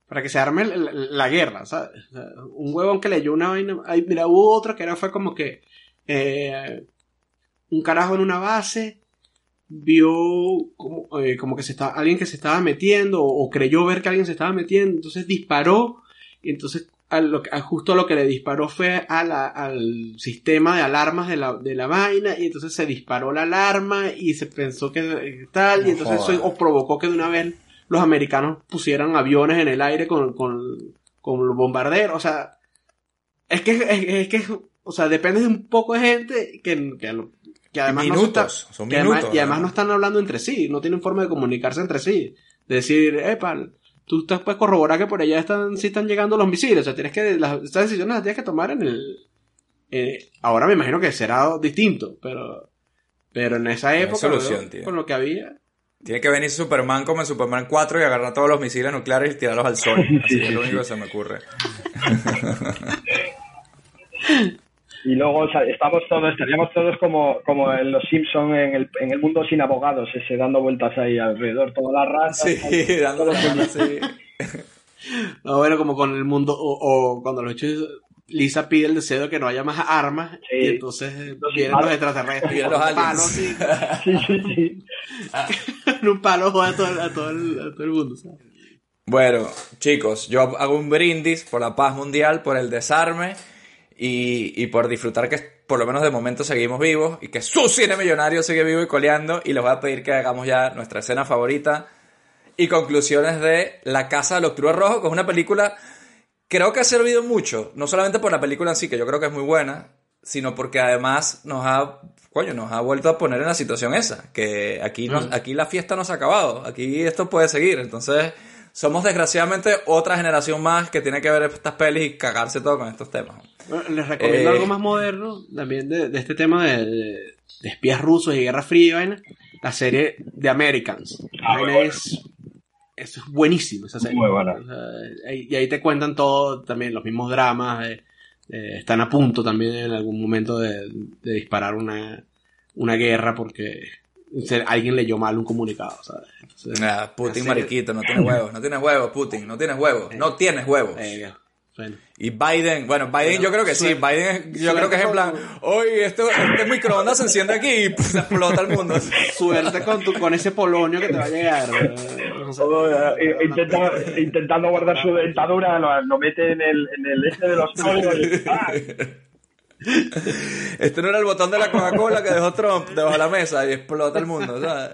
para que se arme la, la guerra, ¿sabes? O sea, un huevón que leyó una vaina. Ay, mira, hubo otro que era fue como que eh, un carajo en una base vio como, eh, como que se estaba, alguien que se estaba metiendo o, o creyó ver que alguien se estaba metiendo, entonces disparó y entonces a lo que- a justo lo que le disparó fue a la- al sistema de alarmas de la, de la vaina y entonces se disparó la alarma y se pensó que eh, tal y entonces eso o provocó que de una vez los americanos pusieran aviones en el aire con, con, con los bombarderos, o sea, es que, es, es que, o sea, depende de un poco de gente que, que, que además no está- son que además- minutos, y además ¿no? están hablando entre sí, no tienen forma de comunicarse entre sí. De decir, epa, tú estás, puedes corroborar que por allá están, sí están llegando los misiles, o sea, tienes que, las, estas decisiones las tienes que tomar en el, eh, ahora me imagino que será distinto, pero, pero en esa época, solución, con lo que había, Tiene que venir Superman como en Superman 4 y agarrar todos los misiles nucleares y tirarlos al sol. Así es lo único que se me ocurre. Y luego o sea, estamos todos, estaríamos todos como, como en los Simpsons en el, en el mundo sin abogados, ese dando vueltas ahí alrededor, toda la raza. Sí, dando mano así. no, bueno, como con el mundo, o, o cuando los hechos, Lisa pide el deseo de que no haya más armas, Sí. y entonces eh, Los vienen palos. los extraterrestres, Vienen los un palo aliens. así, Sí, sí, sí. en un palo a todo, el- a todo el, a todo el mundo, ¿sabes? Bueno, chicos, yo hago un brindis por la paz mundial, por el desarme y, y por disfrutar que por lo menos de momento seguimos vivos y que su cine millonario sigue vivo y coleando y les voy a pedir que hagamos ya nuestra escena favorita y conclusiones de La Casa del Octubre Rojo, que es una película creo que ha servido mucho, no solamente por la película en sí, que yo creo que es muy buena, sino porque además nos ha, coño, nos ha vuelto a poner en la situación esa, que aquí, no- aquí la fiesta no se ha acabado, aquí esto puede seguir, entonces somos desgraciadamente otra generación más que tiene que ver estas pelis y cagarse todo con estos temas. Bueno, les recomiendo Eh. algo más moderno, también de, de este tema de, de- de espías rusos y guerra fría y vaina, la serie The Americans. Ah, es, eso es buenísimo esa serie. Muy buena. O sea, ahí- y ahí te cuentan todo, también los mismos dramas, eh, eh, están a punto también en algún momento de, de disparar una, una guerra porque se- alguien leyó mal un comunicado, ¿sabes? Entonces, Putin mariquito, no tienes huevos, no tienes huevos, Putin, no tienes huevos, no tienes huevos. eh, bueno. Y Biden, bueno, Biden yo creo que sí, Biden yo creo que es en plan, oye, esto, este microondas se enciende aquí y se explota el mundo. Suerte con, tu, con ese polonio que te va a llegar. eh, o sea, Todo, eh, intenta- intentando guardar su dentadura, lo, lo mete en el, en el este de los códigos. ¡ah! Este no era el botón de la Coca-Cola que dejó Trump debajo de la mesa y explota el mundo, ¿sabes?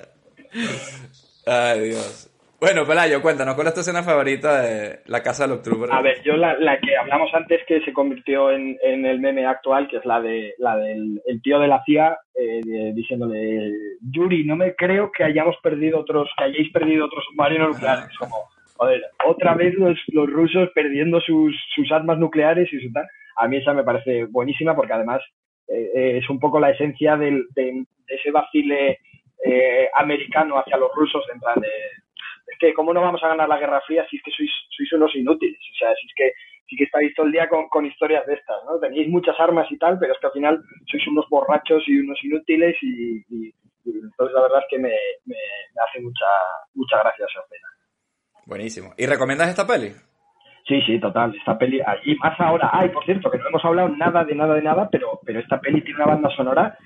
Ay, Dios. Bueno, Pelayo, cuéntanos, ¿cuál es tu escena favorita de La Casa del Octubre? A ver, yo la, la que hablamos antes que se convirtió en, en el meme actual, que es la de la del el tío de la CIA eh, diciéndole Yuri, no me creo que hayamos perdido otros, que hayáis perdido otros submarinos nucleares. Como, joder, otra vez los, los rusos perdiendo sus, sus armas nucleares y su tal. A mí esa me parece buenísima porque además eh, eh, es un poco la esencia del, de, ese vacile americano hacia los rusos en plan de que cómo no vamos a ganar la Guerra Fría si es que sois, sois unos inútiles, o sea, si es que sí que estáis todo el día con, con historias de estas, ¿no? Tenéis muchas armas y tal, pero es que al final sois unos borrachos y unos inútiles y, y- y entonces la verdad es que me, me, me hace mucha mucha gracia esa escena. Buenísimo. ¿Y recomiendas esta peli? Sí, sí, total. Esta peli, ah, y más ahora, ay, por cierto, que no hemos hablado nada de nada de nada, pero, pero esta peli tiene una banda sonora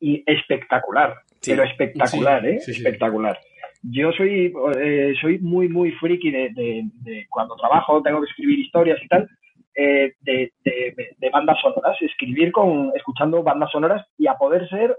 y espectacular, Sí. pero espectacular, Sí, ¿eh? sí. espectacular. Yo soy, eh, soy muy, muy friki de, de- de cuando trabajo, tengo que escribir historias y tal, eh, de, de- bandas sonoras, escribir con, escuchando bandas sonoras y a poder ser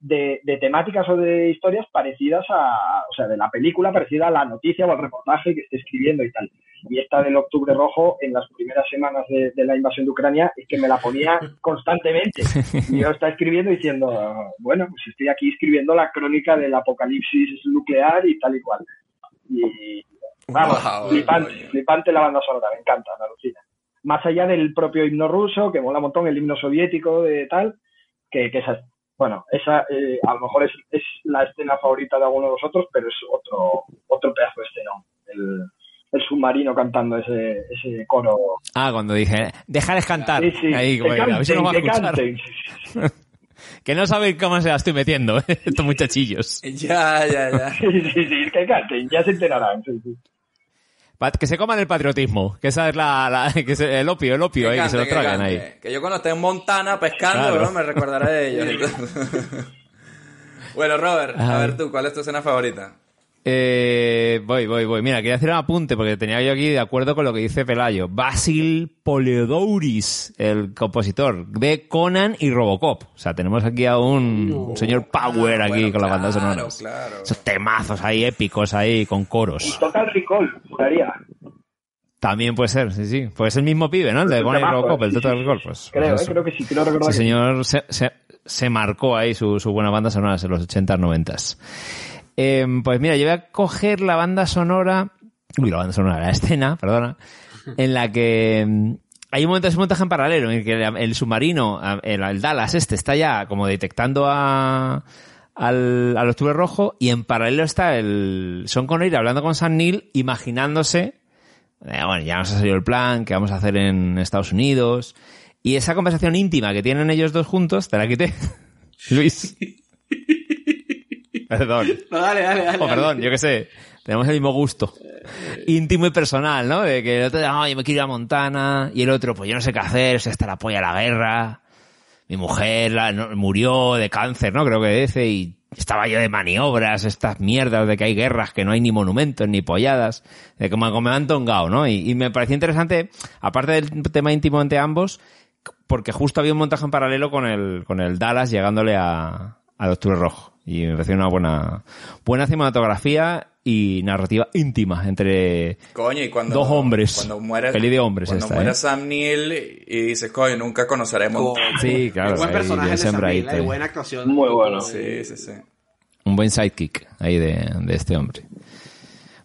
de, de temáticas o de historias parecidas a, o sea, de la película parecida a la noticia o al reportaje que esté escribiendo y tal. Y esta del Octubre Rojo, en las primeras semanas de, de la invasión de Ucrania, es que me la ponía constantemente. Y yo estaba escribiendo diciendo, bueno, pues estoy aquí escribiendo la crónica del apocalipsis nuclear y tal y cual. Y vamos, Guau, flipante, coño. flipante la banda sonora, me encanta, me alucina. Más allá del propio himno ruso, que mola un montón, el himno soviético de tal, que, que esa, bueno, esa eh, a lo mejor es, es la escena favorita de alguno de vosotros, pero es otro, otro pedazo de escenón. El, el submarino cantando ese, ese coro. Ah, cuando dije, dejarles cantar. Sí, sí, Ahí, que va a canten, que sí. Que no saben cómo se la estoy metiendo, ¿eh? estos muchachillos. Ya, ya, ya. Sí, sí, sí, que canten, ya se enterarán. Sí, sí. Pa- Que se coman el patriotismo, que esa es la, la- que se- el opio, el opio, ahí, que se lo cante. ahí. Que yo cuando esté en Montana pescando, Claro. ¿no? me recordaré de ellos. bueno, Robert, a ver tú, ¿cuál es tu escena favorita? Eh, voy, voy, voy. Mira, quería hacer un apunte porque tenía yo aquí de acuerdo con lo que dice Pelayo. Basil Poliodouris, el compositor de Conan y Robocop. O sea, tenemos aquí a un señor Power aquí Ah, Bueno, con la banda claro, sonora. Claro. Esos temazos ahí épicos ahí con coros. Total Recall, juraría. También puede ser, sí, sí. Pues es el mismo pibe, ¿no? El de Conan y Robocop, eh. el Total Recall. Pues, Creo, pues eh, creo que sí, creo recordar Ese que sí. señor se, se, se marcó ahí su, su buena banda sonora en los 80s, 90s. Eh, pues mira, yo voy a coger la banda sonora, uy, la banda sonora, la escena, perdona, en la que mm, hay un momento de montaje en paralelo en el que el, submarino, el, Dallas este, está ya como detectando a, al, al octubre rojo y en paralelo está el Sean Connery hablando con Sam Neill, imaginándose eh, bueno, ya nos ha salido el plan, que vamos a hacer en Estados Unidos. Y esa conversación íntima que tienen ellos dos juntos, te la quité. Luis. perdón. No, dale, dale, dale. Oh, perdón, yo qué sé. Tenemos el mismo gusto. Íntimo y personal, ¿no? De que el otro, ay, me quiero ir a Montana. Y el otro, pues yo no sé qué hacer, se está la polla la guerra. Mi mujer la- no- murió de cáncer, ¿no? Creo que dice. Y estaba yo de maniobras, estas mierdas de que hay guerras, que no hay ni monumentos, ni polladas. De como, como me han tongado, ¿no? Y, y me pareció interesante, aparte del tema íntimo entre ambos, porque justo había un montaje en paralelo con el, con el Dallas llegándole a, a Octubre Rojo. Y me pareció una buena, buena cinematografía y narrativa íntima entre Coño, y cuando... dos hombres. Cuando muere... Peli de hombres Cuando esta, muere ¿eh? Sam Neill y dices, coño, nunca conoceremos... Oh, Sí, claro. buen ahí personaje de Sam Neill, ahí. buena actuación. Muy bueno. Sí, sí, sí. Un buen sidekick ahí de, de este hombre.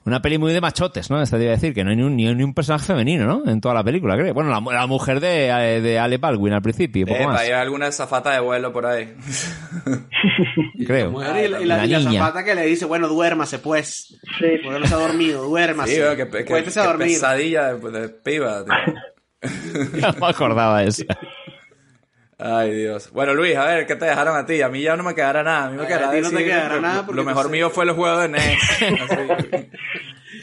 Una peli muy de machotes, ¿no? Esta te iba a decir, que no hay ni un, ni un personaje femenino, ¿no? En toda la película, creo. Bueno, la, la mujer de, eh, de Ale Baldwin al principio, un poco Epa, más. hay alguna zafata de vuelo por ahí. Creo. Y la, y la- y zapata que le dice, bueno, duérmase pues. Sí, Porque no se ha dormido, duérmase. Sí, que, que, que, que pesadilla de, de piba. tío. no me acordaba de eso. Ay, Dios. Bueno, Luis, a ver, ¿qué te dejaron a ti? A mí ya no me quedará nada. A mí me A quedará ti no te quedará lo- nada porque Lo mejor mío fue los juegos de NES.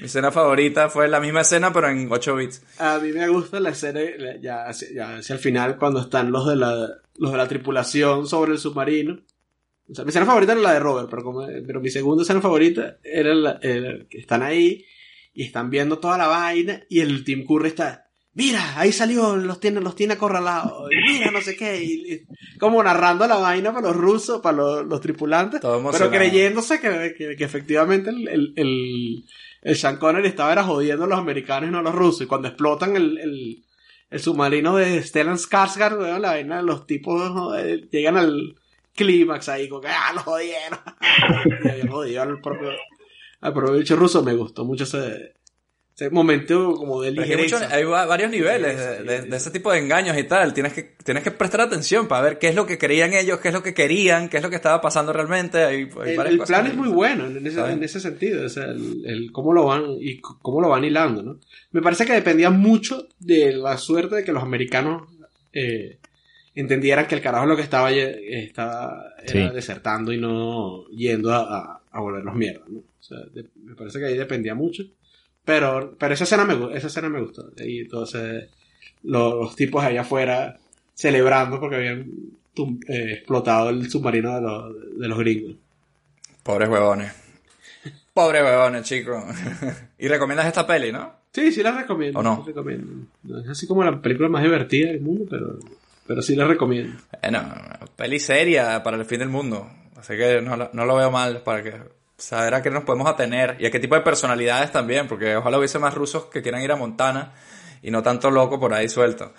Mi escena favorita fue la misma escena, pero en 8 bits. A mí me gusta la escena ya, hacia- ya hacia el final cuando están los de la los de la tripulación sobre el submarino. O sea, mi escena favorita era la de Robert, pero, como, pero mi segunda escena favorita era la, que están ahí y están viendo toda la vaina y el Tim Curry está, mira, ahí salió, los tiene, los tiene acorralados, mira, no sé qué, y, y como narrando la vaina para los rusos, para los, los tripulantes, Todo pero creyéndose que, que, que efectivamente el, el, el, el Sean Connery estaba era jodiendo a los americanos y no a los rusos. Y cuando explotan el, el, el submarino de Stellan Skarsgård, la vaina, los tipos eh, llegan al clímax ahí, como que, ah, lo jodieron. y habían jodido al propio, al propio bicho ruso. Me gustó mucho ese, Ese momento como de que hay, ligereza. mucho- hay va- varios niveles de, de- de ese tipo de engaños y tal. Tienes que, tienes que prestar atención para ver qué es lo que creían ellos, qué es lo que querían, qué es lo que estaba pasando realmente. Hay, hay el, plan ahí. es muy bueno en ese, en ese sentido, o sea, el, el cómo lo van y cómo lo van hilando, ¿no? Me parece que dependía mucho de la suerte de que los americanos eh, entendieran que el carajo lo que estaba, estaba era Sí. desertando y no yendo a, a, a volvernos mierda, ¿no? O sea, de- me parece que ahí dependía mucho, pero, pero esa escena me, esa escena me gustó, y entonces los, los tipos allá afuera celebrando porque habían tum- eh, explotado el submarino de los, de los gringos. Pobres huevones. Pobres huevones, chicos. y recomiendas esta peli, ¿no? Sí, sí la recomiendo. ¿O no? sí recomiendo. No es así como la película más divertida del mundo, pero, pero sí la recomiendo. Bueno, peli seria para el fin del mundo. Así que no, no lo veo mal para que saber a qué nos podemos atener y a qué tipo de personalidades también, porque ojalá hubiese más rusos que quieran ir a Montana y no tanto loco por ahí suelto.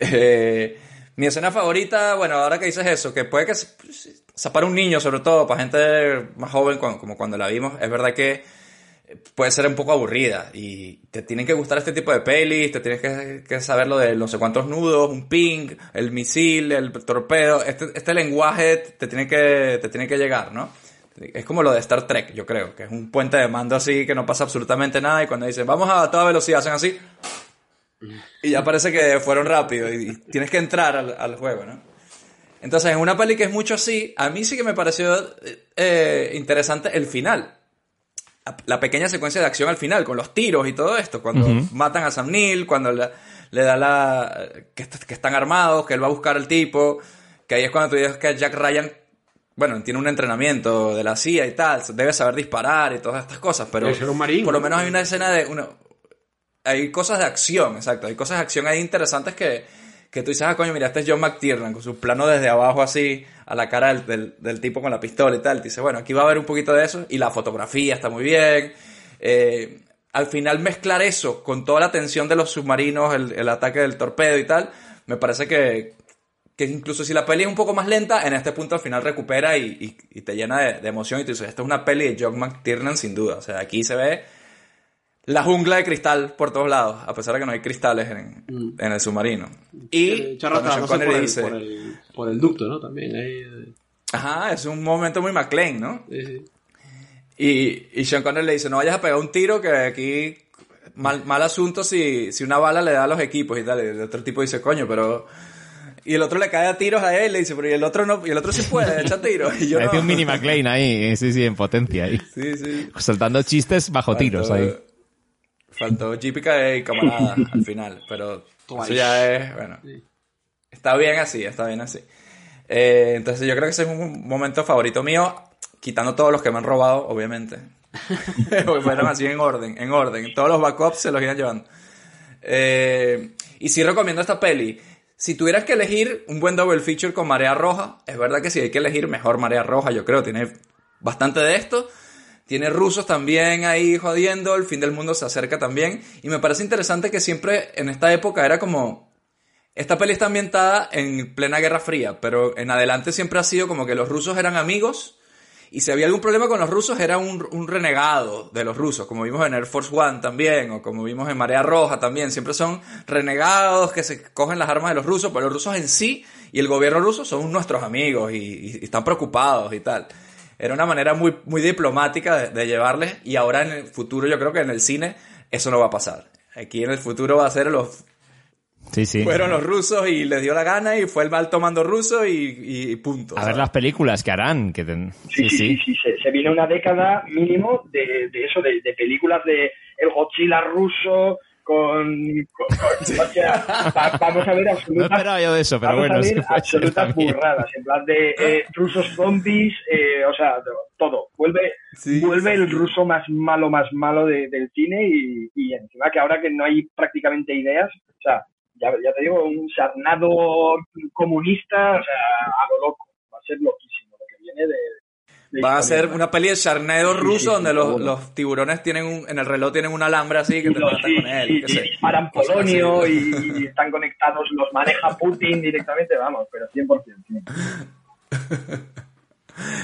Eh, mi escena favorita, bueno, ahora que dices eso, que puede que para un niño, sobre todo, para gente más joven, como cuando la vimos, es verdad que puede ser un poco aburrida y te tienen que gustar este tipo de pelis, te tienes que, que saber lo de no sé cuántos nudos, un ping, el misil, el torpedo, este, este lenguaje te tiene que te tiene que llegar, ¿no? Es como lo de Star Trek, yo creo, que es un puente de mando así que no pasa absolutamente nada y cuando dicen vamos a toda velocidad hacen así. Y ya parece que fueron rápido y, tienes que entrar al, al juego, ¿no? Entonces, en una peli que es mucho así, a mí sí que me pareció eh, interesante el final. La pequeña secuencia de acción al final, con los tiros y todo esto, cuando matan a Sam Neill, cuando le, le da la... Que, que están armados, que él va a buscar al tipo, que ahí es cuando tú dices que Jack Ryan, bueno, tiene un entrenamiento de la CIA y tal, debe saber disparar y todas estas cosas, pero ser un marín, por lo ¿no? menos hay una escena de... Una, hay cosas de acción, exacto, hay cosas de acción ahí interesantes que, que tú dices, ah, coño, mira, este es John McTiernan, con su plano desde abajo así, a la cara del, del- del tipo con la pistola y tal. Te dice, bueno, aquí va a haber un poquito de eso, y la fotografía está muy bien. Eh, al final mezclar eso con toda la tensión de los submarinos, el, el ataque del torpedo y tal, me parece que, que incluso si la peli es un poco más lenta, en este punto al final recupera y, y- y te llena de, de emoción y tú dices, esto es una peli de John McTiernan sin duda. O sea, aquí se ve la jungla de cristal por todos lados, a pesar de que no hay cristales en, en el submarino. Y cuando Sean Connery por, el, dice, por, el, por el ducto, ¿no? También ahí. eh, ajá, es un momento muy McLean, ¿no? sí, sí. Y, y Sean Connery le dice, no vayas a pegar un tiro que aquí mal, mal asunto si, si una bala le da a los equipos y tal. Y el otro tipo dice, coño, pero... Y el otro le cae a tiros a él y le dice, pero y el otro no, y el otro sí puede, echa tiros. Y yo Parece no. un mini McLean ahí, sí, sí, en potencia ahí. Sí, sí. Soltando chistes bajo tiros ahí. Faltó Jeepica y camarada al final, pero eso ya es, bueno. Está bien así, está bien así. Eh, entonces yo creo que ese es un momento favorito mío, quitando todos los que me han robado, obviamente. Porque fueron así en orden, en orden. Todos los backups se los iban llevando. Eh, y sí recomiendo esta peli. Si tuvieras que elegir un buen double feature con Marea Roja, es verdad que si hay que elegir mejor Marea Roja, yo creo, tiene bastante de esto. Tiene rusos también ahí jodiendo, el fin del mundo se acerca también. Y me parece interesante que siempre en esta época era como... Esta peli está ambientada en plena Guerra Fría, pero en adelante siempre ha sido como que los rusos eran amigos y si había algún problema con los rusos era un, un renegado de los rusos, como vimos en Air Force One también, o como vimos en Marea Roja también. Siempre son renegados que se cogen las armas de los rusos, pero los rusos en sí y el gobierno ruso son nuestros amigos y, están preocupados y tal. Era una manera muy, muy diplomática de, de llevarles y ahora en el futuro yo creo que en el cine eso no va a pasar. Aquí en el futuro va a ser los Sí, sí. fueron los rusos y les dio la gana y fue el mal tomando ruso y, y punto. A ver ¿sabes? las películas que harán. Que ten- Sí, sí, sí, sí, Se, se viene una década mínimo de, de eso, de, de películas de el Godzilla ruso con... con- con- o sea, va- vamos a ver No absolutas, esperaba yo de eso, pero bueno, a ver absolutas burradas, en plan de eh, rusos zombies, eh, o sea, todo. Vuelve, Sí, vuelve sí, el ruso más malo, más malo de- del cine y, y encima que ahora que no hay prácticamente ideas, o sea, ya, ya te digo, un sarnado comunista, o sea, a lo loco. Va a ser loquísimo lo que viene de... Va a ser una peli de Charnado Sí, ruso sí, donde los, los tiburones tienen un, en el reloj tienen un alambre así que te los- con él. sé. disparan polonio y, y están conectados, los maneja Putin directamente, vamos, pero 100%. sí.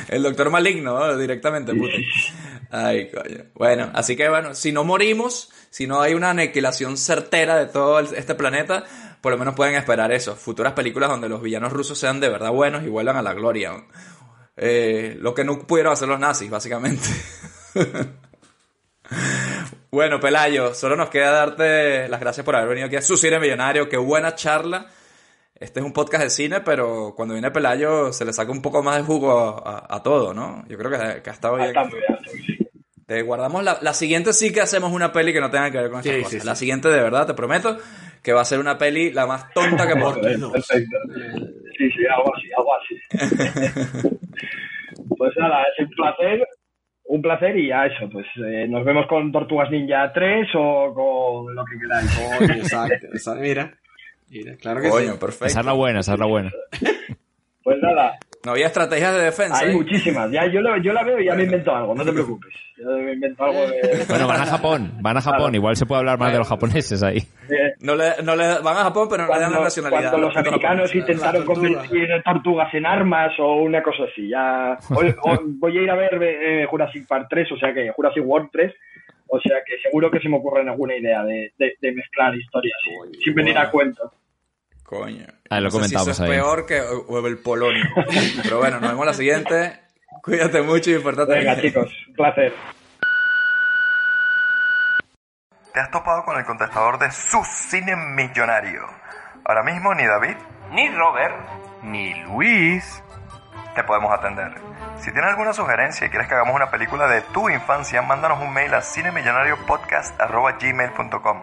El doctor maligno, ¿no? directamente, Putin. Ay, coño. Bueno, así que bueno, si no morimos, si no hay una aniquilación certera de todo este planeta, por lo menos pueden esperar eso. Futuras películas donde los villanos rusos sean de verdad buenos y vuelvan a la gloria. Eh, lo que no pudieron hacer los nazis, básicamente. bueno, Pelayo, solo nos queda darte las gracias por haber venido aquí a su cine millonario. Qué buena charla. Este es un podcast de cine, pero cuando viene Pelayo se le saca un poco más de jugo a todo, ¿no? Yo creo que, que ha estado bien. Te guardamos la, la siguiente sí que hacemos una peli que no tenga que ver con estas Sí, cosas. sí, sí. La siguiente de verdad, te prometo, que va a ser una peli la más tonta que hemos Joder, Perfecto. Sí, sí, algo así, algo así. pues nada, es un placer. Un placer y ya eso, pues eh, nos vemos con Tortugas Ninja 3 o con lo que queráis. Coño, exacto, exacto. Mira, mira, claro que Coño, sí. perfecto. Esa es la buena, esa es la buena. Pues nada, No había estrategias de defensa. hay ¿eh? muchísimas. Ya yo, lo- yo la veo y ya me invento algo, no te preocupes. Yo me invento algo de... Bueno, van a Japón, van a Japón. Claro. Igual se puede hablar más de los japoneses ahí. de- No le, no le van a Japón, pero no le dan la cuando, nacionalidad. cuando los americanos intentaron convertir tortugas en armas o una cosa así. Ya voy a ir a ver eh, Jurassic Park 3, o sea que Jurassic World 3, o sea que seguro que se me ocurre alguna idea de, de- de mezclar historias sin venir a cuento. Coño. Ah, lo No si comentamos eso es ahí. peor que o- el polonio. Pero bueno, nos vemos la siguiente. Cuídate mucho y portate Venga, chicos, un placer. Te has topado con el contestador de su cine millonario. Ahora mismo ni David, ni Robert, ni Luis te podemos atender. Si tienes alguna sugerencia y quieres que hagamos una película de tu infancia, mándanos un mail a cinemillonariopodcast.gmail.com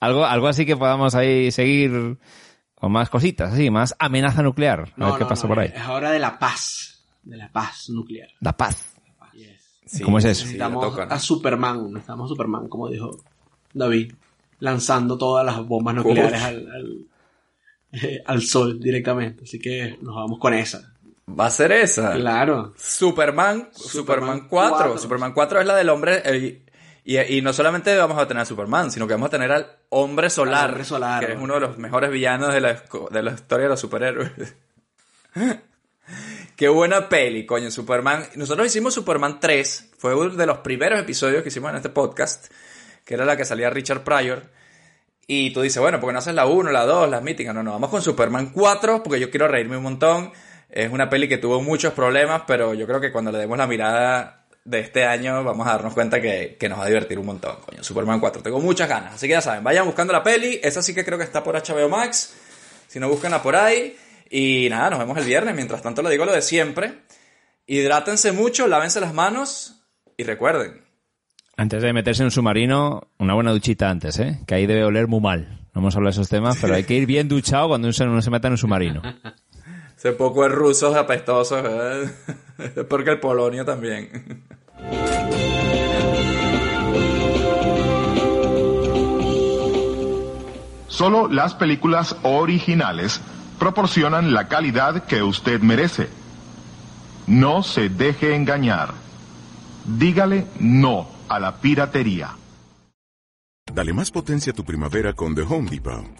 Algo, algo así que podamos ahí seguir con más cositas, así, más amenaza nuclear. A ver qué pasa por ahí. Es hora de la paz. De la paz nuclear. La paz. Yes. Sí, ¿Cómo es eso? Necesitamos ¿no? a Superman. Necesitamos a Superman, como dijo David. Lanzando todas las bombas nucleares al, al, eh, al sol directamente. Así que nos vamos con esa. Va a ser esa. Claro. Superman, Superman 4. 4. Superman 4 es la del hombre. eh, y, y no solamente vamos a tener a Superman, sino que vamos a tener al hombre solar. Al hombre solar. Que es uno de los mejores villanos de la, de la historia de los superhéroes. Qué buena peli, coño, Superman. Nosotros hicimos Superman 3. Fue uno de los primeros episodios que hicimos en este podcast. Que era la que salía Richard Pryor. Y tú dices, bueno, porque no haces la 1, la 2, las míticas? No, no, vamos con Superman 4 porque yo quiero reírme un montón. Es una peli que tuvo muchos problemas, pero yo creo que cuando le demos la mirada de este año vamos a darnos cuenta que, que nos va a divertir un montón, coño. Superman 4, tengo muchas ganas. Así que ya saben, vayan buscando la peli. Esa sí que creo que está por HBO Max. Si no, búsquenla por ahí. Y nada, nos vemos el viernes. Mientras tanto, le digo lo de siempre. Hidrátense mucho, lávense las manos y recuerden, Antes de meterse en un submarino, una buena duchita antes, ¿eh? Que ahí debe oler muy mal. No hemos hablado de esos temas, pero hay que ir bien duchado cuando uno se, uno se meta en un submarino. ese poco de rusos apestosos, ¿eh? porque el polonio también. Solo las películas originales proporcionan la calidad que usted merece. No se deje engañar. Dígale no a la piratería. Dale más potencia a tu primavera con The Home Depot.